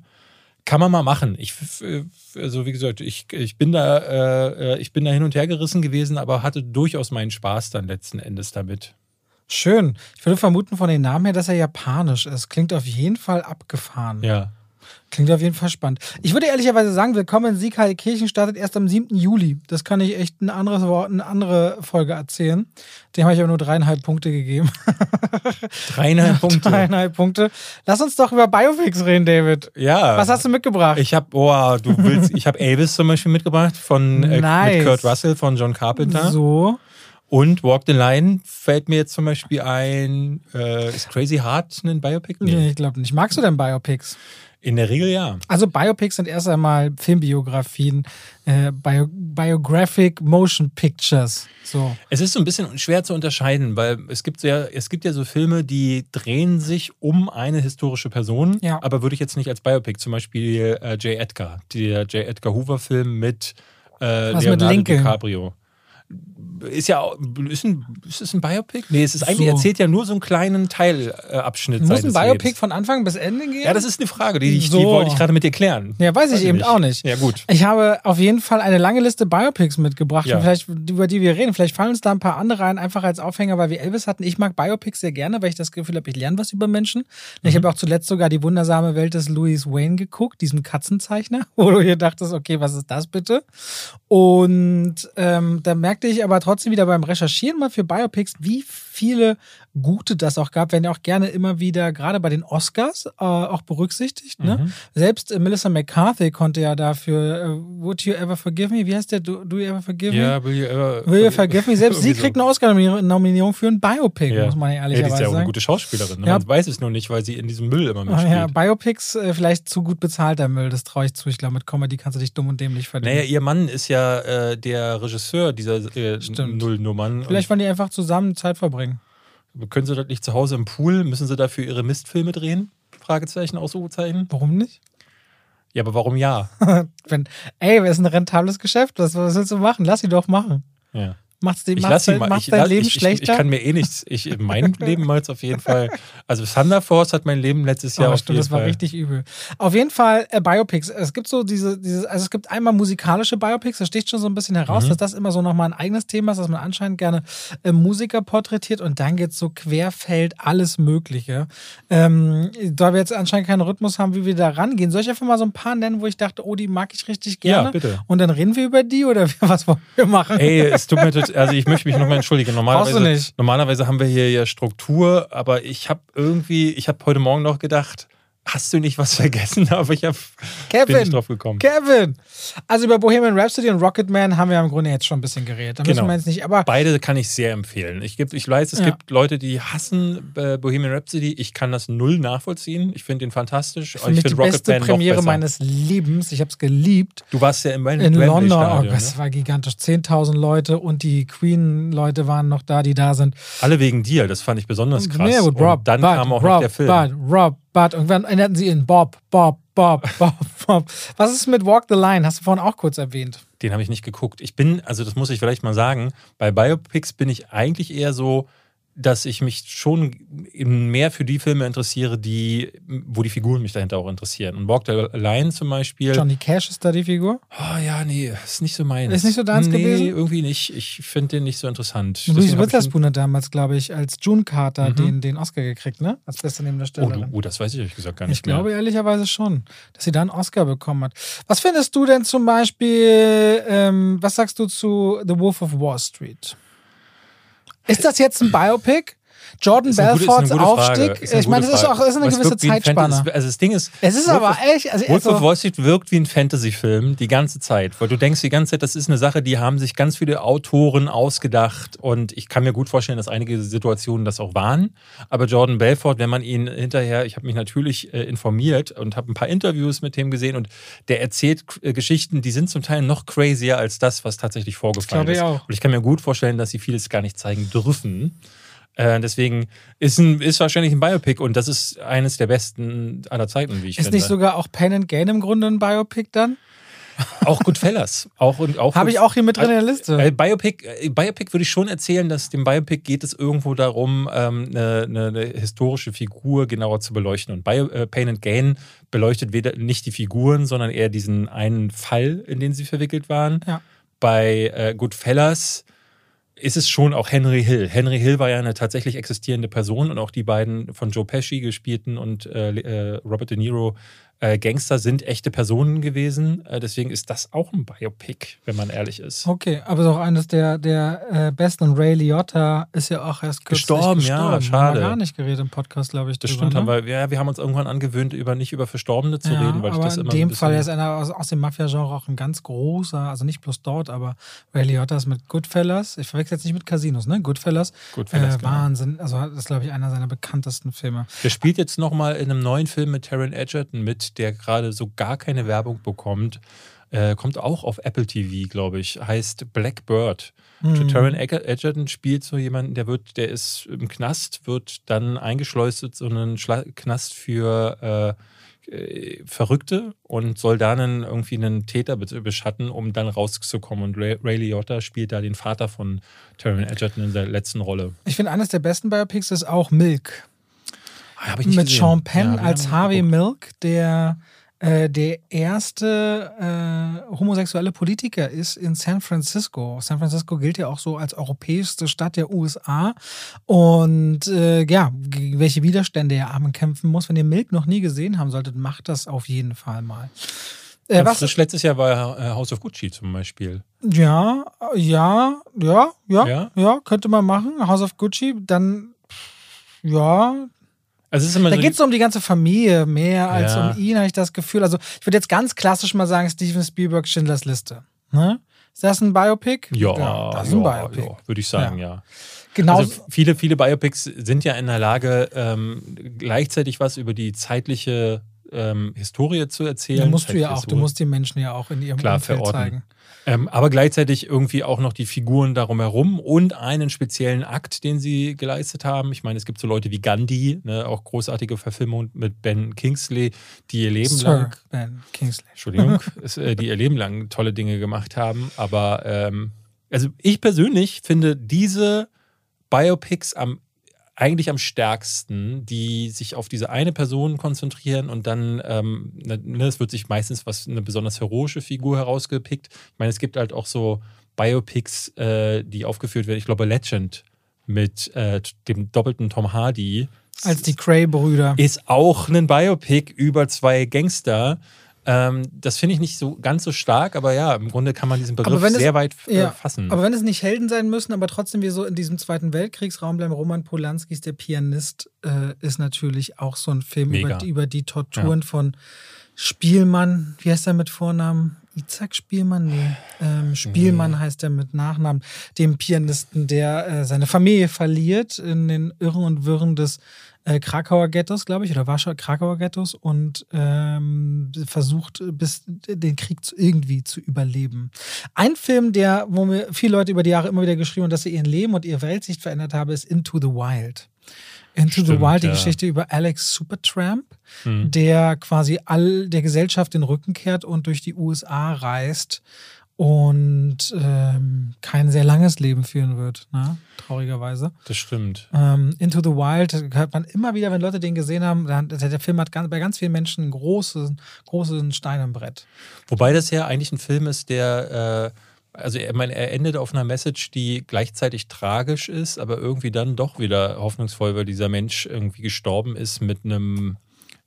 Kann man mal machen. Ich, also wie gesagt, ich, ich bin da, äh, äh, ich bin da hin und her gerissen gewesen, aber hatte durchaus meinen Spaß dann letzten Endes damit. Schön. Ich würde vermuten von den Namen her, dass er japanisch ist. Klingt auf jeden Fall abgefahren. Ja. Klingt auf jeden Fall spannend. Ich würde ehrlicherweise sagen, Willkommen in Siegheilkirchen startet erst am 7. Juli. Das kann ich echt ein anderes Wort, eine andere Folge erzählen. Dem habe ich aber nur dreieinhalb Punkte gegeben. Dreieinhalb Punkte. dreieinhalb Punkte. Lass uns doch über Biopics reden, David. Ja. Was hast du mitgebracht? Ich habe, oh, du willst, ich habe Elvis zum Beispiel mitgebracht von äh, Nice. mit Kurt Russell von John Carpenter. so. Und Walk the Line fällt mir jetzt zum Beispiel ein, äh, ist Crazy Heart ein Biopic? Nee, ich glaube nicht. Magst du denn Biopics? In der Regel ja. Also Biopics sind erst einmal Filmbiografien, äh, Bio Biographic Motion Pictures. So. Es ist so ein bisschen schwer zu unterscheiden, weil es gibt ja, es gibt ja so Filme, die drehen sich um eine historische Person, Ja. aber würde ich jetzt nicht als Biopic, zum Beispiel äh, J. Edgar, der J. Edgar Hoover-Film mit äh, Was mit Leonardo Lincoln? DiCaprio. Ist ja ist, ein, ist es ein Biopic? Nee, es ist eigentlich, So. erzählt ja nur so einen kleinen Teilabschnitt Muss ein Biopic Lebens. von Anfang bis Ende gehen? Ja, das ist eine Frage, die, ich, die So. wollte ich gerade mit dir klären. Ja, weiß ich eben auch nicht. Ja, gut. Ich habe auf jeden Fall eine lange Liste Biopics mitgebracht, Ja. vielleicht, über die wir reden. Vielleicht fallen uns da ein paar andere ein, einfach als Aufhänger, weil wir Elvis hatten. Ich mag Biopics sehr gerne, weil ich das Gefühl habe, ich lerne was über Menschen. Mhm. Ich habe auch zuletzt sogar die wundersame Welt des Louis Wayne geguckt, diesem Katzenzeichner, wo du hier dachtest, okay, was ist das bitte? Und ähm, da merkte ich aber trotzdem wieder beim Recherchieren mal für Biopics, wie viele gute das auch gab, werden ja auch gerne immer wieder, gerade bei den Oscars, äh, auch berücksichtigt. Ne? Mhm. Selbst äh, Melissa McCarthy konnte ja dafür äh, Would You Ever Forgive Me? Wie heißt der? Do, do You Ever Forgive Me? Ja, will you ever, Will You Forgive Me? Selbst sie kriegt eine Oscar-Nominierung für ein Biopic, Ja. muss man ja Ja, die ehrlicherweise ist ja auch eine sagen. gute Schauspielerin. Ne? Ja. Man weiß es nur nicht, weil sie in diesem Müll immer mitspielt. ja, Biopics äh, vielleicht zu gut bezahlter Müll, das traue ich zu. Ich glaube, mit Comedy kannst du dich dumm und dämlich verdienen. Naja, ihr Mann ist ja äh, der Regisseur dieser äh. Nullnummern. vielleicht wollen die einfach zusammen Zeit verbringen. Können sie das nicht zu Hause im Pool? Müssen sie dafür ihre Mistfilme drehen? Fragezeichen, Ausrufezeichen. Warum nicht? Ja, aber warum ja? Wenn, ey, das ist ein rentables Geschäft. Was, was willst du machen? Lass sie doch machen. ja. Macht's, die, Ich lasse ihn dein, mal. macht's Ich, dein lass- Leben ich, ich, schlechter? ich kann mir eh nichts. Ich, mein Leben mal auf jeden Fall. Also Thunder Force hat mein Leben letztes Jahr Oh, auf stimmt, jeden das war Fall. richtig übel. Auf jeden Fall äh, Biopics. Es gibt so diese, diese, also es gibt einmal musikalische Biopics, das sticht schon so ein bisschen Mhm. heraus, dass das immer so nochmal ein eigenes Thema ist, dass man anscheinend gerne äh, Musiker porträtiert und dann geht so querfeld alles Mögliche. Ähm, da wir jetzt anscheinend keinen Rhythmus haben, wie wir da rangehen, soll ich einfach mal so ein paar nennen, wo ich dachte, oh, die mag ich richtig gerne? Ja, bitte. Und dann reden wir über die oder was wollen wir machen? Ey, es tut mir total, also ich möchte mich nochmal entschuldigen. Normalerweise, normalerweise haben wir hier ja Struktur, aber ich habe irgendwie, ich habe heute Morgen noch gedacht, hast du nicht was vergessen? Aber ich habe bin Kevin, nicht drauf gekommen. Kevin! Also über Bohemian Rhapsody und Rocketman haben wir im Grunde jetzt schon ein bisschen geredet. Da Genau. nicht, aber Beide kann ich sehr empfehlen. Ich, ich weiß, es Ja. gibt Leute, die hassen äh, Bohemian Rhapsody. Ich kann das null nachvollziehen. Ich finde ihn fantastisch. für mich die beste Premiere meines Lebens. Ich habe es geliebt. Du warst ja im Wem- In London, oh, das ne? war gigantisch. 10.000 Leute und die Queen-Leute waren noch da, die da sind. Alle wegen dir. Das fand ich besonders krass. Nee, gut, Rob, Und dann Bud, kam auch Rob, noch der Film. Bud, Rob, Bud. Irgendwann änderten sie in Bob, Bob, Bob, Bob, Bob. Was ist mit Walk the Line? Hast du vorhin auch kurz erwähnt. Den habe ich nicht geguckt. Ich bin, also das muss ich vielleicht mal sagen, bei Biopics bin ich eigentlich eher so, dass ich mich schon eben mehr für die Filme interessiere, die, wo die Figuren mich dahinter auch interessieren. Und Walk the Line zum Beispiel. Johnny Cash ist da die Figur. Oh ja, nee, ist nicht so meins. Ist nicht so deins nee, gewesen? irgendwie nicht. Ich finde den nicht so interessant. Ich Witherspoon hat damals, glaube ich, als June Carter Mhm. den, den Oscar gekriegt, ne? Als beste schon- Oh, Nebendarstellerin. du, oh, das weiß ich ehrlich gesagt gar nicht Ich glaube mehr. ehrlicherweise schon, dass sie da einen Oscar bekommen hat. Was findest du denn zum Beispiel, ähm, was sagst du zu The Wolf of Wall Street? Ist das jetzt ein Biopic? Jordan Ist ist Belforts gute. Aufstieg? Ist ich meine, es ist auch ist eine Was gewisse Zeitspanne. Fantasy- Also das Ding ist, Es ist Wolf aber echt, also, Wolf of also Wall Street wirkt wie ein Fantasy-Film die ganze Zeit, weil du denkst die ganze Zeit, das ist eine Sache, die haben sich ganz viele Autoren ausgedacht und ich kann mir gut vorstellen, dass einige Situationen das auch waren. Aber Jordan Belfort, wenn man ihn hinterher, ich habe mich natürlich äh, informiert und habe ein paar Interviews mit dem gesehen und der erzählt äh, Geschichten, die sind zum Teil noch crazier als das, was tatsächlich vorgefallen glaube ich ist. auch. Und ich kann mir gut vorstellen, dass sie vieles gar nicht zeigen dürfen. Äh, deswegen ist, ein, ist wahrscheinlich ein Biopic und das ist eines der besten aller Zeiten, wie ich ist finde. nicht sogar auch Pen and Gain im Grunde ein Biopic dann? Auch Goodfellas. Auch, und auch Habe ich auch hier mit drin in der Liste. Äh, Biopic, äh, Biopic würde ich schon erzählen, dass dem Biopic geht es irgendwo darum, ähm, eine, eine, eine historische Figur genauer zu beleuchten. Und Bio, äh, Pain and Gain beleuchtet weder nicht die Figuren, sondern eher diesen einen Fall, in den sie verwickelt waren. Ja. Bei äh, Goodfellas ist es schon auch Henry Hill. Henry Hill war ja eine tatsächlich existierende Person und auch die beiden von Joe Pesci gespielten und äh, äh, Robert De Niro Äh, Gangster sind echte Personen gewesen. Äh, deswegen ist das auch ein Biopic, wenn man ehrlich ist. Okay, aber es ist auch eines der, der äh, besten. Und Ray Liotta ist ja auch erst gestorben. gestorben. Ja, schade. Haben wir gar nicht geredet im Podcast, glaube ich. Das drüber, stimmt, ne? haben wir, ja, wir haben uns irgendwann angewöhnt, über nicht über Verstorbene zu ja, reden, weil aber ich das immer in dem Fall ist einer aus, aus dem Mafia-Genre auch ein ganz großer, also nicht bloß dort, aber Ray Liotta ist mit Goodfellas. Ich verwechsel jetzt nicht mit Casinos, ne? Goodfellas. Goodfellas, äh, genau. Wahnsinn. Also das ist, glaube ich, einer seiner bekanntesten Filme. Der spielt jetzt nochmal in einem neuen Film mit Taron Edgerton mit, der gerade so gar keine Werbung bekommt. Äh, kommt auch auf Apple TV, glaube ich. Heißt Blackbird. Mhm. Taron Edgerton spielt so jemanden, der wird, der ist im Knast, wird dann eingeschleust in so einen Schla Knast für äh, äh, Verrückte und soll dann irgendwie einen Täter beschatten, um dann rauszukommen. Und Ray, Ray Liotta spielt da den Vater von Taron Edgerton in der letzten Rolle. Ich finde, eines der besten Biopics ist auch Milk. Mit gesehen. Sean Penn ja, als Harvey Milk, der äh, der erste äh, homosexuelle Politiker ist in San Francisco. San Francisco gilt ja auch so als europäischste Stadt der USA. Und äh, ja, welche Widerstände er abend kämpfen muss. Wenn ihr Milk noch nie gesehen haben solltet, macht das auf jeden Fall mal. Äh, was frisch letztes Jahr war äh, House of Gucci zum Beispiel. Ja, ja, ja, ja, ja, ja, könnte man machen. House of Gucci, dann ja, also ist immer da so geht es um die ganze Familie mehr als ja. um ihn, habe ich das Gefühl. Also ich würde jetzt ganz klassisch mal sagen, Steven Spielberg Schindlers Liste. Ne? Ist das ein Biopic? Ja, ja das ist ein ja, Biopic. Ja, würde ich sagen, ja. Genau. Also viele, viele Biopics sind ja in der Lage, ähm, gleichzeitig was über die zeitliche ähm, Historie zu erzählen. Da musst du ja auch, du musst die Menschen ja auch in ihrem Klar, Umfeld verorten. zeigen. Ähm, aber gleichzeitig irgendwie auch noch die Figuren darum herum und einen speziellen Akt, den sie geleistet haben. Ich meine, es gibt so Leute wie Gandhi, ne, auch großartige Verfilmung mit Ben Kingsley, die ihr Leben Sir lang. Ben Kingsley. Entschuldigung, äh, die ihr Leben lang tolle Dinge gemacht haben. Aber ähm, also ich persönlich finde diese Biopics am eigentlich am stärksten, die sich auf diese eine Person konzentrieren und dann, ähm, ne, ne, es wird sich meistens was eine besonders heroische Figur herausgepickt. Ich meine, es gibt halt auch so Biopics, äh, die aufgeführt werden. Ich glaube, Legend mit äh, dem doppelten Tom Hardy. Als die Cray-Brüder. Ist auch ein Biopic über zwei Gangster. Ähm, das finde ich nicht so ganz so stark, aber ja, im Grunde kann man diesen Begriff es, sehr weit äh, ja, fassen. Aber wenn es nicht Helden sein müssen, aber trotzdem wir so in diesem Zweiten Weltkriegsraum bleiben, Roman Polanskis, der Pianist, äh, ist natürlich auch so ein Film über die, über die, Torturen ja. von Spielmann, wie heißt er mit Vornamen? Isaac Spielmann? Nee. Ähm, Spielmann nee. heißt er mit Nachnamen. Dem Pianisten, der äh, seine Familie verliert in den Irren und Wirren des äh, Krakauer Ghettos, glaube ich, oder Warschauer Krakauer Ghettos und ähm, versucht, bis den Krieg zu, irgendwie zu überleben. Ein Film, der, wo mir viele Leute über die Jahre immer wieder geschrieben haben, dass sie ihren Leben und ihre Weltsicht verändert haben, ist Into the Wild. Into Stimmt, the Wild, die ja. Geschichte über Alex Supertramp, mhm. der quasi all der Gesellschaft den Rücken kehrt und durch die USA reist und ähm, kein sehr langes Leben führen wird, ne? traurigerweise. Das stimmt. Ähm, Into the Wild hört man immer wieder, wenn Leute den gesehen haben, der, der Film hat ganz, bei ganz vielen Menschen einen großen, großen Stein im Brett. Wobei das ja eigentlich ein Film ist, der, äh, also er, meine, er endet auf einer Message, die gleichzeitig tragisch ist, aber irgendwie dann doch wieder hoffnungsvoll, weil dieser Mensch irgendwie gestorben ist mit einem,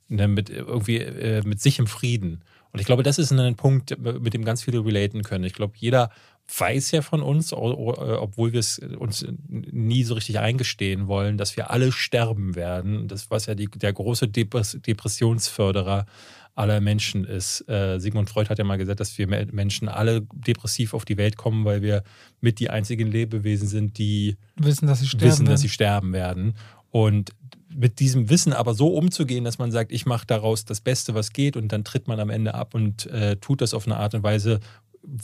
ne, mit irgendwie äh, mit sich im Frieden. Und ich glaube, das ist ein Punkt, mit dem ganz viele relaten können. Ich glaube, jeder weiß ja von uns, obwohl wir es uns nie so richtig eingestehen wollen, dass wir alle sterben werden. Das, was ja die, der große Depressionsförderer aller Menschen ist. Äh, Sigmund Freud hat ja mal gesagt, dass wir Menschen alle depressiv auf die Welt kommen, weil wir mit die einzigen Lebewesen sind, die wissen, dass sie sterben, wissen, dass sie sterben werden. Und mit diesem Wissen aber so umzugehen, dass man sagt, ich mache daraus das Beste, was geht und dann tritt man am Ende ab und äh, tut das auf eine Art und Weise,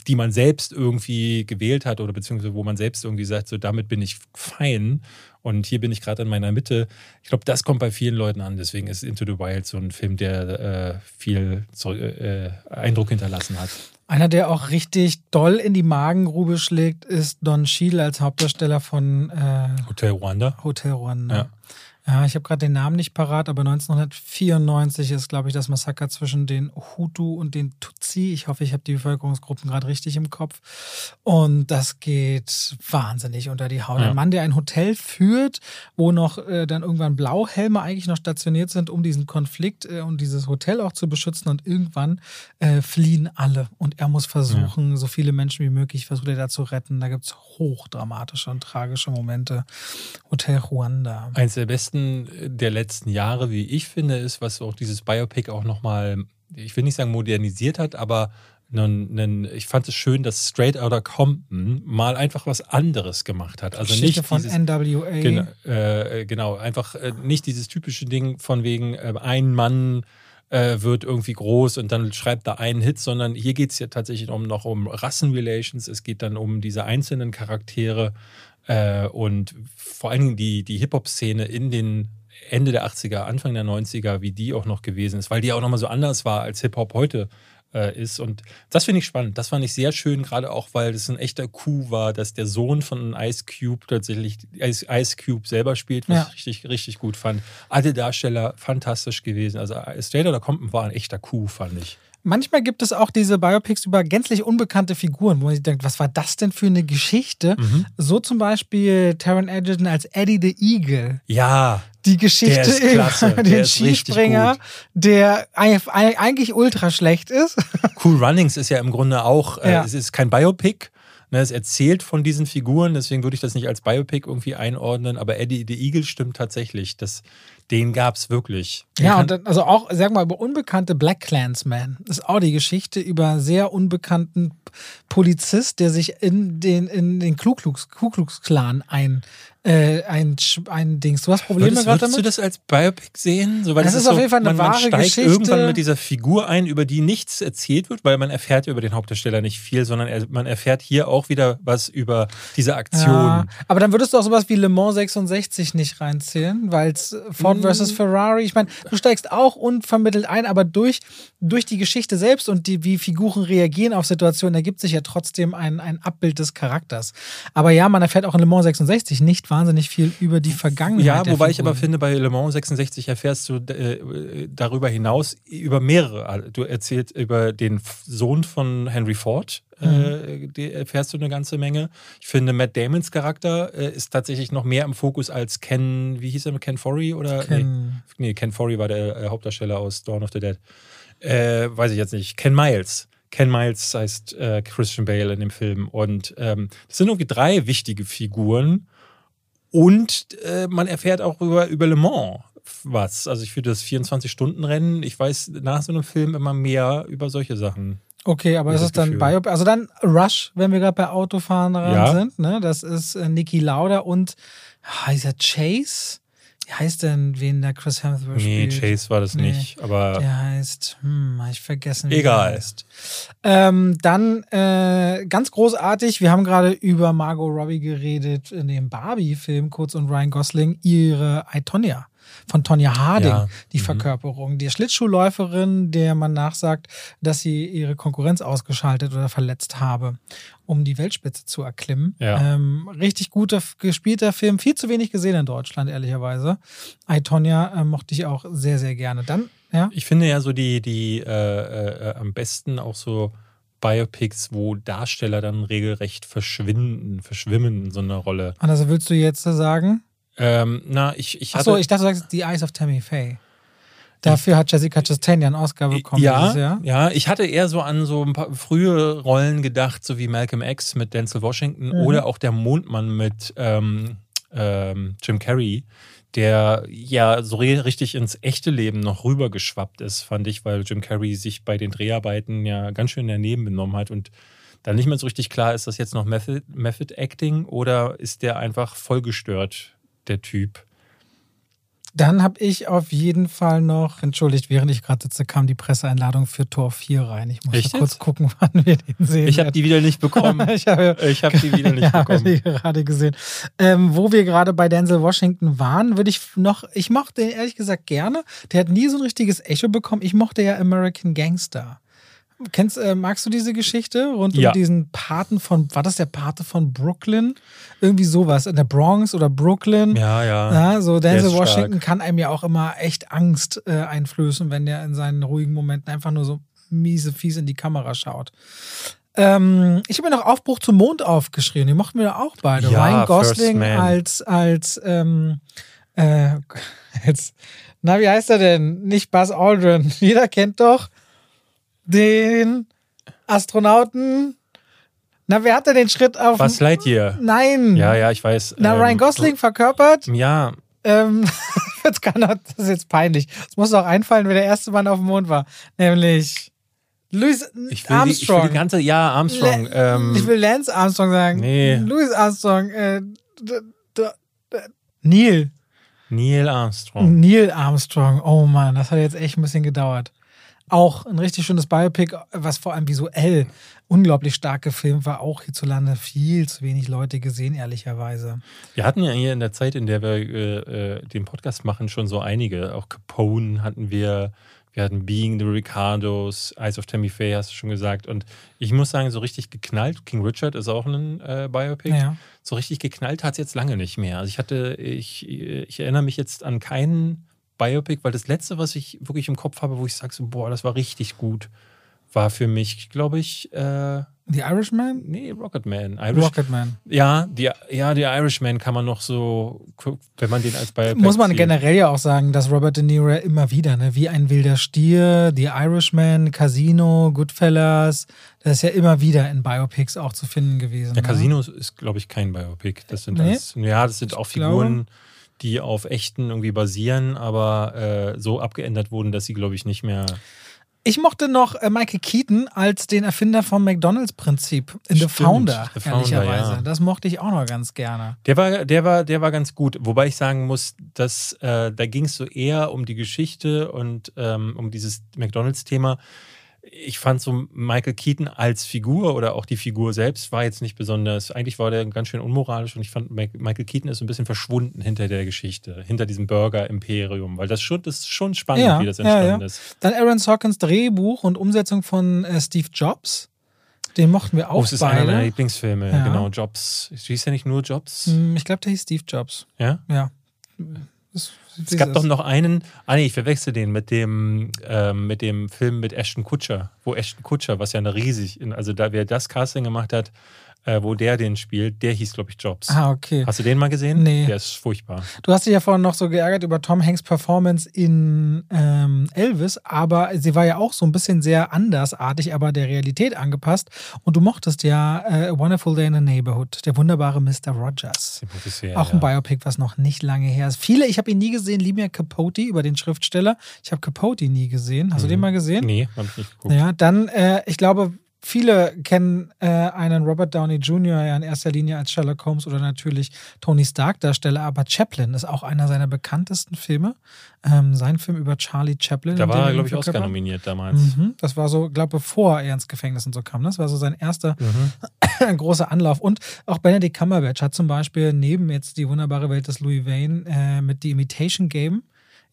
die man selbst irgendwie gewählt hat oder beziehungsweise wo man selbst irgendwie sagt, so damit bin ich fein und hier bin ich gerade in meiner Mitte. Ich glaube, das kommt bei vielen Leuten an. Deswegen ist Into the Wild so ein Film, der äh, viel äh, Eindruck hinterlassen hat. Einer, der auch richtig doll in die Magengrube schlägt, ist Don Cheadle als Hauptdarsteller von äh, Hotel Rwanda. Hotel Rwanda. Ja. Ja, ich habe gerade den Namen nicht parat, aber 1994 ist, glaube ich, das Massaker zwischen den Hutu und den Tutsi. Ich hoffe, ich habe die Bevölkerungsgruppen gerade richtig im Kopf. Und das geht wahnsinnig unter die Haut. Ja. Ein Mann, der ein Hotel führt, wo noch äh, dann irgendwann Blauhelme eigentlich noch stationiert sind, um diesen Konflikt äh, und dieses Hotel auch zu beschützen. Und irgendwann äh, fliehen alle. Und er muss versuchen, ja. so viele Menschen wie möglich, versucht er da zu retten. Da gibt es hochdramatische und tragische Momente. Hotel Ruanda. Eins der besten besten der letzten Jahre, wie ich finde, ist, was auch dieses Biopic auch nochmal, ich will nicht sagen modernisiert hat, aber einen, ich fand es schön, dass Straight Outta Compton mal einfach was anderes gemacht hat. Also Geschichte nicht von dieses, NWA. Genau, äh, genau einfach äh, nicht dieses typische Ding von wegen äh, ein Mann äh, wird irgendwie groß und dann schreibt da einen Hit, sondern hier geht es ja tatsächlich um, noch um Rassenrelations. Es geht dann um diese einzelnen Charaktere äh, und vor allen Dingen die, die Hip-Hop-Szene in den Ende der 80er, Anfang der 90er, wie die auch noch gewesen ist, weil die auch nochmal so anders war, als Hip-Hop heute äh, ist. Und das finde ich spannend. Das fand ich sehr schön, gerade auch, weil das ein echter Coup war, dass der Sohn von Ice Cube tatsächlich Ice, Ice Cube selber spielt, was ja. ich richtig, richtig gut fand. Alle Darsteller fantastisch gewesen. Also Straight Outta Compton war ein echter Coup, fand ich. Manchmal gibt es auch diese Biopics über gänzlich unbekannte Figuren, wo man sich denkt, was war das denn für eine Geschichte? Mhm. So zum Beispiel Taron Egerton als Eddie the Eagle. Ja. Die Geschichte über den Skispringer, der eigentlich ultra schlecht ist. Cool Runnings ist ja im Grunde auch, äh, ja. es ist kein Biopic, Ne, es erzählt von diesen Figuren, deswegen würde ich das nicht als Biopic irgendwie einordnen, aber Eddie the Eagle stimmt tatsächlich. Das, den gab es wirklich. Den ja, und dann, also auch, sag mal, über unbekannte Black Clansmen. Das ist auch die Geschichte über sehr unbekannten Polizist, der sich in den, in den Ku Klux, Ku Klux Klan ein, äh, ein, ein Dings. Du hast Probleme gerade damit? Würdest du das als Biopic sehen? So, weil das, das ist, auf so, jeden Fall eine man, wahre man steigt Geschichte. irgendwann mit dieser Figur ein, über die nichts erzählt wird, weil man erfährt ja über den Hauptdarsteller nicht viel, sondern er, man erfährt hier auch wieder was über diese Aktion. Ja, aber dann würdest du auch sowas wie Le Mans 66 nicht reinzählen, weil es Ford mm. versus Ferrari, ich meine, du steigst auch unvermittelt ein, aber durch, durch die Geschichte selbst und die, wie Figuren reagieren auf Situationen, ergibt sich ja trotzdem ein, ein Abbild des Charakters. Aber ja, man erfährt auch in Le Mans 66 nicht wahnsinnig viel über die Vergangenheit. Ja, wobei ich aber finde, bei Le Mans 66 erfährst du äh, darüber hinaus über mehrere. Du erzählst über den Sohn von Henry Ford, äh, mhm. äh, erfährst du eine ganze Menge. Ich finde, Matt Damons Charakter äh, ist tatsächlich noch mehr im Fokus als Ken, wie hieß er, Ken Forey? Oder, Ken. Nee, nee, Ken Forey war der äh, Hauptdarsteller aus Dawn of the Dead. Äh, weiß ich jetzt nicht. Ken Miles. Ken Miles heißt äh, Christian Bale in dem Film. Und ähm, das sind irgendwie drei wichtige Figuren. Und äh, man erfährt auch über, über Le Mans was. Also ich finde das 24-Stunden-Rennen, ich weiß nach so einem Film immer mehr über solche Sachen. Okay, aber ist es dann Biop also dann Rush, wenn wir gerade bei Autofahren ja. sind, ne? Das ist äh, Niki Lauda und heißt er Chase? Wie heißt denn, wen der Chris Hemsworth nee, spielt? Nee, Chase war das nee, nicht, aber. Der heißt, hm, ich vergessen. Wie Egal. heißt. Ähm, dann äh, ganz großartig, wir haben gerade über Margot Robbie geredet in dem Barbie-Film, kurz und Ryan Gosling, ihre Itonia von Tonja Harding, ja. die mhm. Verkörperung. Die Schlittschuhläuferin, der man nachsagt, dass sie ihre Konkurrenz ausgeschaltet oder verletzt habe, um die Weltspitze zu erklimmen. Ja. Ähm, richtig guter, gespielter Film, viel zu wenig gesehen in Deutschland, ehrlicherweise. I, Tonja äh, mochte ich auch sehr, sehr gerne. Dann, ja. Ich finde ja so die, die äh, äh, am besten auch so Biopics, wo Darsteller dann regelrecht verschwinden, verschwimmen in so einer Rolle. Also willst du jetzt sagen? Ähm, na, ich, ich Achso, ich dachte, du sagst The Eyes of Tammy Faye. Dafür hat Jessica Chastain ja einen Oscar bekommen. Ja, Jahr. ja, ich hatte eher so an so ein paar frühe Rollen gedacht, so wie Malcolm X mit Denzel Washington mhm. oder auch der Mondmann mit ähm, ähm, Jim Carrey, der ja so richtig ins echte Leben noch rübergeschwappt ist, fand ich, weil Jim Carrey sich bei den Dreharbeiten ja ganz schön daneben benommen hat und dann nicht mehr so richtig klar, ist das jetzt noch Method, Method Acting oder ist der einfach vollgestört der Typ. Dann habe ich auf jeden Fall noch, entschuldigt, während ich gerade sitze, kam die Presseeinladung für Tor 4 rein. Ich muss kurz gucken, wann wir den sehen. Ich habe die wieder nicht bekommen. ich habe hab die wieder nicht ja, bekommen. die gerade gesehen. Ähm, wo wir gerade bei Denzel Washington waren, würde ich noch, ich mochte den ehrlich gesagt gerne. Der hat nie so ein richtiges Echo bekommen. Ich mochte ja American Gangster Kennst, äh, magst du diese Geschichte rund Ja. um diesen Paten von, war das der Pate von Brooklyn? Irgendwie sowas, in der Bronx oder Brooklyn. Ja, ja. Ja, so Denzel Washington stark. kann einem ja auch immer echt Angst äh, einflößen, wenn der in seinen ruhigen Momenten einfach nur so miese, fies in die Kamera schaut. Ähm, ich habe mir noch Aufbruch zum Mond aufgeschrieben. Die mochten wir auch beide. Ja, Ryan Gosling als, als, ähm, äh, als, na, wie heißt er denn? Nicht Buzz Aldrin. Jeder kennt doch den Astronauten. Na, wer hat denn den Schritt auf. Was Lightyear? Nein. Ja, ja, ich weiß. Na, ähm, Ryan Gosling verkörpert. Ja, Ähm, jetzt kann er, das ist jetzt peinlich. Es muss auch einfallen, wer der erste Mann auf dem Mond war. Nämlich Louis ich will, die, ich will Armstrong. die ganze. Ja, Armstrong. La- ähm, ich will Lance Armstrong sagen. Nee. Louis Armstrong. Äh, Neil. Neil Armstrong. Neil Armstrong. Oh Mann, das hat jetzt echt ein bisschen gedauert. Auch ein richtig schönes Biopic, was vor allem visuell unglaublich stark gefilmt war. Auch hierzulande viel zu wenig Leute gesehen, ehrlicherweise. Wir hatten ja hier in der Zeit, in der wir äh, äh, den Podcast machen, schon so einige. Auch Capone hatten wir. Wir hatten Being the Ricardos, Eyes of Tammy Faye, hast du schon gesagt. Und ich muss sagen, so richtig geknallt, King Richard ist auch ein äh, Biopic. Ja. So richtig geknallt hat es jetzt lange nicht mehr. Also ich hatte, ich, ich erinnere mich jetzt an keinen Biopic, weil das letzte, was ich wirklich im Kopf habe, wo ich sage, so, boah, das war richtig gut, war für mich, glaube ich, äh, The Irishman? nee, Rocketman. Irish, Rocketman. ja, die, ja, der Irishman kann man noch so, wenn man den als Biopic Muss man sieht. generell ja auch sagen, dass Robert De Niro immer wieder, ne, wie ein wilder Stier, The Irishman, Casino, Goodfellas, das ist ja immer wieder in Biopics auch zu finden gewesen. Der ne? Casino ist, glaube ich, kein Biopic. Das sind Nee? alles, ja, das sind auch Ich glaube- Figuren, die auf echten irgendwie basieren, aber äh, so abgeändert wurden, dass sie, glaube ich, nicht mehr. Ich mochte noch äh, Michael Keaton als den Erfinder vom McDonalds-Prinzip in The Stimmt, Founder, The Founder, ehrlicherweise. ja. Das mochte ich auch noch ganz gerne. Der war, der war, der war ganz gut. Wobei ich sagen muss, dass äh, da ging es so eher um die Geschichte und ähm, um dieses McDonalds-Thema. Ich fand so Michael Keaton als Figur oder auch die Figur selbst war jetzt nicht besonders. Eigentlich war der ganz schön unmoralisch und ich fand Michael Keaton ist so ein bisschen verschwunden hinter der Geschichte, hinter diesem Burger-Imperium, weil das schon, das ist schon spannend, Ja, wie das ja, entstanden ja. ist. Dann Aaron Sorkins Drehbuch und Umsetzung von äh, Steve Jobs. Den mochten wir auch Oh, es ist einer meiner. Lieblingsfilme, Ja. genau. Jobs. Hieß ja nicht nur Jobs? Hm, Ich glaube, der hieß Steve Jobs. Ja? Ja. Das, Es gab doch noch einen, ah nee, ich verwechsel den mit dem, ähm, mit dem Film mit Ashton Kutcher, wo Ashton Kutcher, was ja eine riesig, also da wer das Casting gemacht hat, äh, wo der den spielt, der hieß, glaube ich, Jobs. Ah, okay. Hast du den mal gesehen? Nee. Der ist furchtbar. Du hast dich ja vorhin noch so geärgert über Tom Hanks Performance in ähm, Elvis, aber sie war ja auch so ein bisschen sehr andersartig, aber der Realität angepasst. Und du mochtest ja äh, A Wonderful Day in the Neighborhood, der wunderbare Mr. Rogers. Sehen, Auch ein ja. Biopic, was noch nicht lange her ist. Viele, ich habe ihn nie gesehen, lieben ja Capote über den Schriftsteller. Ich habe Capote nie gesehen. Hast du den mal gesehen? Nee, hab ich nicht geguckt. Ja, dann, äh, ich glaube, viele kennen äh, einen Robert Downey Jr. ja in erster Linie als Sherlock Holmes oder natürlich Tony Stark-Darsteller, aber Chaplin ist auch einer seiner bekanntesten Filme. Ähm, sein Film über Charlie Chaplin. Da war er, glaube ich. Oscar nominiert damals. Mhm, das war so, glaube bevor er ins Gefängnis und so kam. ne? Das war so sein erster Mhm. großer Anlauf. Und auch Benedict Cumberbatch hat zum Beispiel neben jetzt die wunderbare Welt des Louis Vane äh, mit The Imitation Game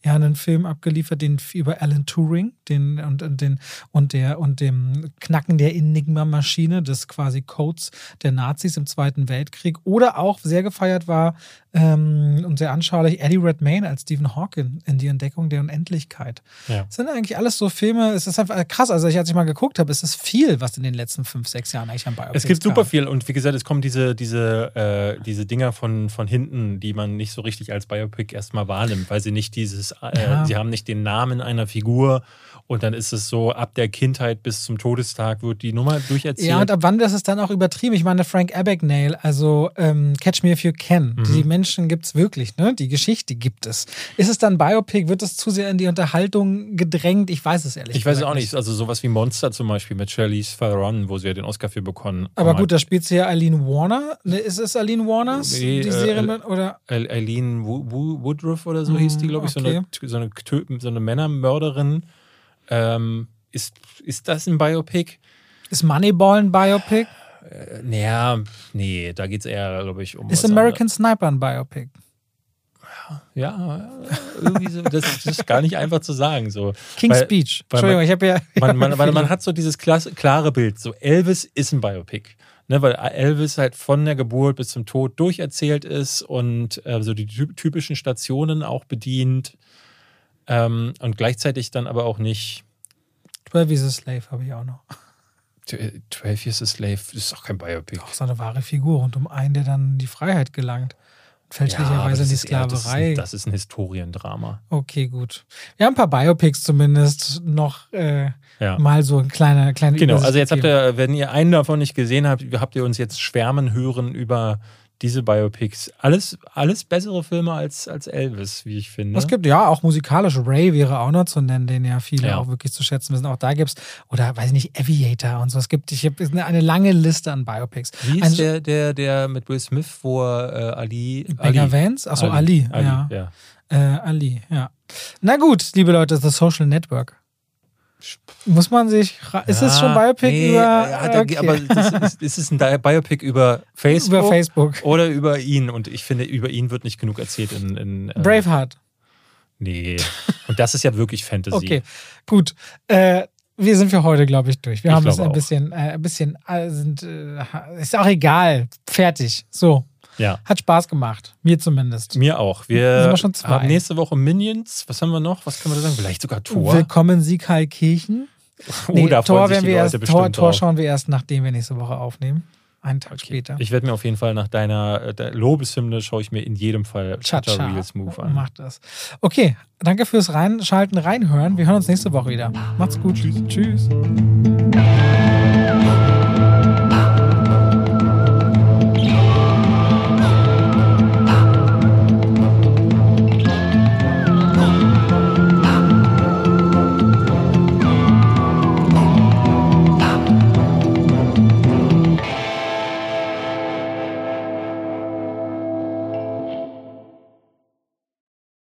ja einen Film abgeliefert, den über Alan Turing, den und, und den und der und dem Knacken der Enigma-Maschine des quasi Codes der Nazis im Zweiten Weltkrieg. Oder auch sehr gefeiert war ähm, und sehr anschaulich Eddie Redmayne als Stephen Hawking in die Entdeckung der Unendlichkeit. Ja. Das sind eigentlich alles so Filme, es ist einfach krass. Also, ich, als ich mal geguckt habe, es ist viel, was in den letzten fünf, sechs Jahren eigentlich an Biopics Es gibt kam. super viel und wie gesagt, es kommen diese, diese, äh, diese Dinger von, von hinten, die man nicht so richtig als Biopic erstmal wahrnimmt, weil sie nicht dieses, äh, Ja. sie haben nicht den Namen einer Figur und dann ist es so, ab der Kindheit bis zum Todestag wird die Nummer durcherzählt. Ja, und ab wann ist es dann auch übertrieben? Ich meine, Frank Abagnale, also ähm, Catch Me If You Can, Mhm. die Menschen gibt es wirklich, ne? Die Geschichte gibt es. Ist es dann Biopic? Wird es zu sehr in die Unterhaltung gedrängt? Ich weiß es ehrlich ich weiß es auch nicht. Also sowas wie Monster zum Beispiel mit Charlize Theron, wo sie ja den Oscar für bekommen. Aber gut, da spielt sie ja Eileen Warner. Ne, Ist es Eileen Warners? Nee, die äh, Serie äh, oder? Eil- Eileen Wo- Wo- Woodruff oder so hieß die, glaube ich, okay. so, eine, so, eine, so eine Männermörderin. Ähm, ist, ist das ein Biopic? Ist Moneyball ein Biopic? Äh, naja, nee, da geht es eher, glaube ich, um. Ist American Sniper ein Biopic? anderes. Ja, irgendwie so, das, das ist gar nicht einfach zu sagen. So. King's Weil- Speech. weil Entschuldigung, man- ich habe ja. Man, man, weil man hat so dieses klasse, klare Bild. So Elvis ist ein Biopic. Ne, weil Elvis halt von der Geburt bis zum Tod durcherzählt ist und äh, so die ty- typischen Stationen auch bedient. Ähm, und gleichzeitig dann aber auch nicht. 12 is a Slave habe ich auch noch. Tw- 12 Years a Slave ist auch kein Biopic. Auch so eine wahre Figur rund um einen, der dann in die Freiheit gelangt. Und fälschlicherweise in das die ist eher- das ist ein- Sklaverei. Das ist ein Historiendrama. Okay, gut. Wir haben ein paar Biopics zumindest noch äh, Ja. mal so eine kleine, kleine Genau, Übersicht also jetzt habt ihr, wenn ihr einen davon nicht gesehen habt, habt ihr uns jetzt schwärmen hören über diese Biopics. Alles, alles bessere Filme als, als Elvis, wie ich finde. Es gibt ja auch musikalisch, Ray wäre auch noch zu nennen, den ja viele Ja. auch wirklich zu schätzen wissen. Auch da gibt's, oder weiß ich nicht, Aviator und so. Es gibt, ich habe eine, eine lange Liste an Biopics. Wie Ein- ist der, der, der mit Will Smith, wo er äh, Ali. Bagger Ali. Vance? Achso, Ali. Ali, ja. ja. Äh, Ali, ja. Na gut, liebe Leute, The Social Network. Muss man sich. Ist es schon Biopic nee, über. ja, okay. Aber das ist, ist es ein Biopic über Facebook? über Facebook. Oder über ihn? Und ich finde, über ihn wird nicht genug erzählt in. in äh, Braveheart. Nee. Und das ist ja wirklich Fantasy. Okay, gut. Äh, wir sind für heute, glaube ich, durch. Wir Ich haben es ein bisschen, äh, ein bisschen, äh, sind, äh, ist auch egal. Fertig. So. Ja. Hat Spaß gemacht. Mir zumindest. Mir auch. Sind Wir wir schon zwei. haben nächste Woche Minions. Was haben wir noch? Was können wir da sagen? Vielleicht sogar Tor. Willkommen Siegheilkirchen. Oh, Nee, da Tor, werden die wir erst, Tor, bestimmt Tor schauen wir erst, nachdem wir nächste Woche aufnehmen. Einen Tag Okay. später. Ich werde mir auf jeden Fall nach deiner äh, Lobeshymne schaue ich mir in jedem Fall Cha-cha. Reels Move an. Macht das. Okay, danke fürs Reinschalten, Reinhören. Wir hören uns nächste Woche wieder. Macht's gut. Tschüss. Tschüss.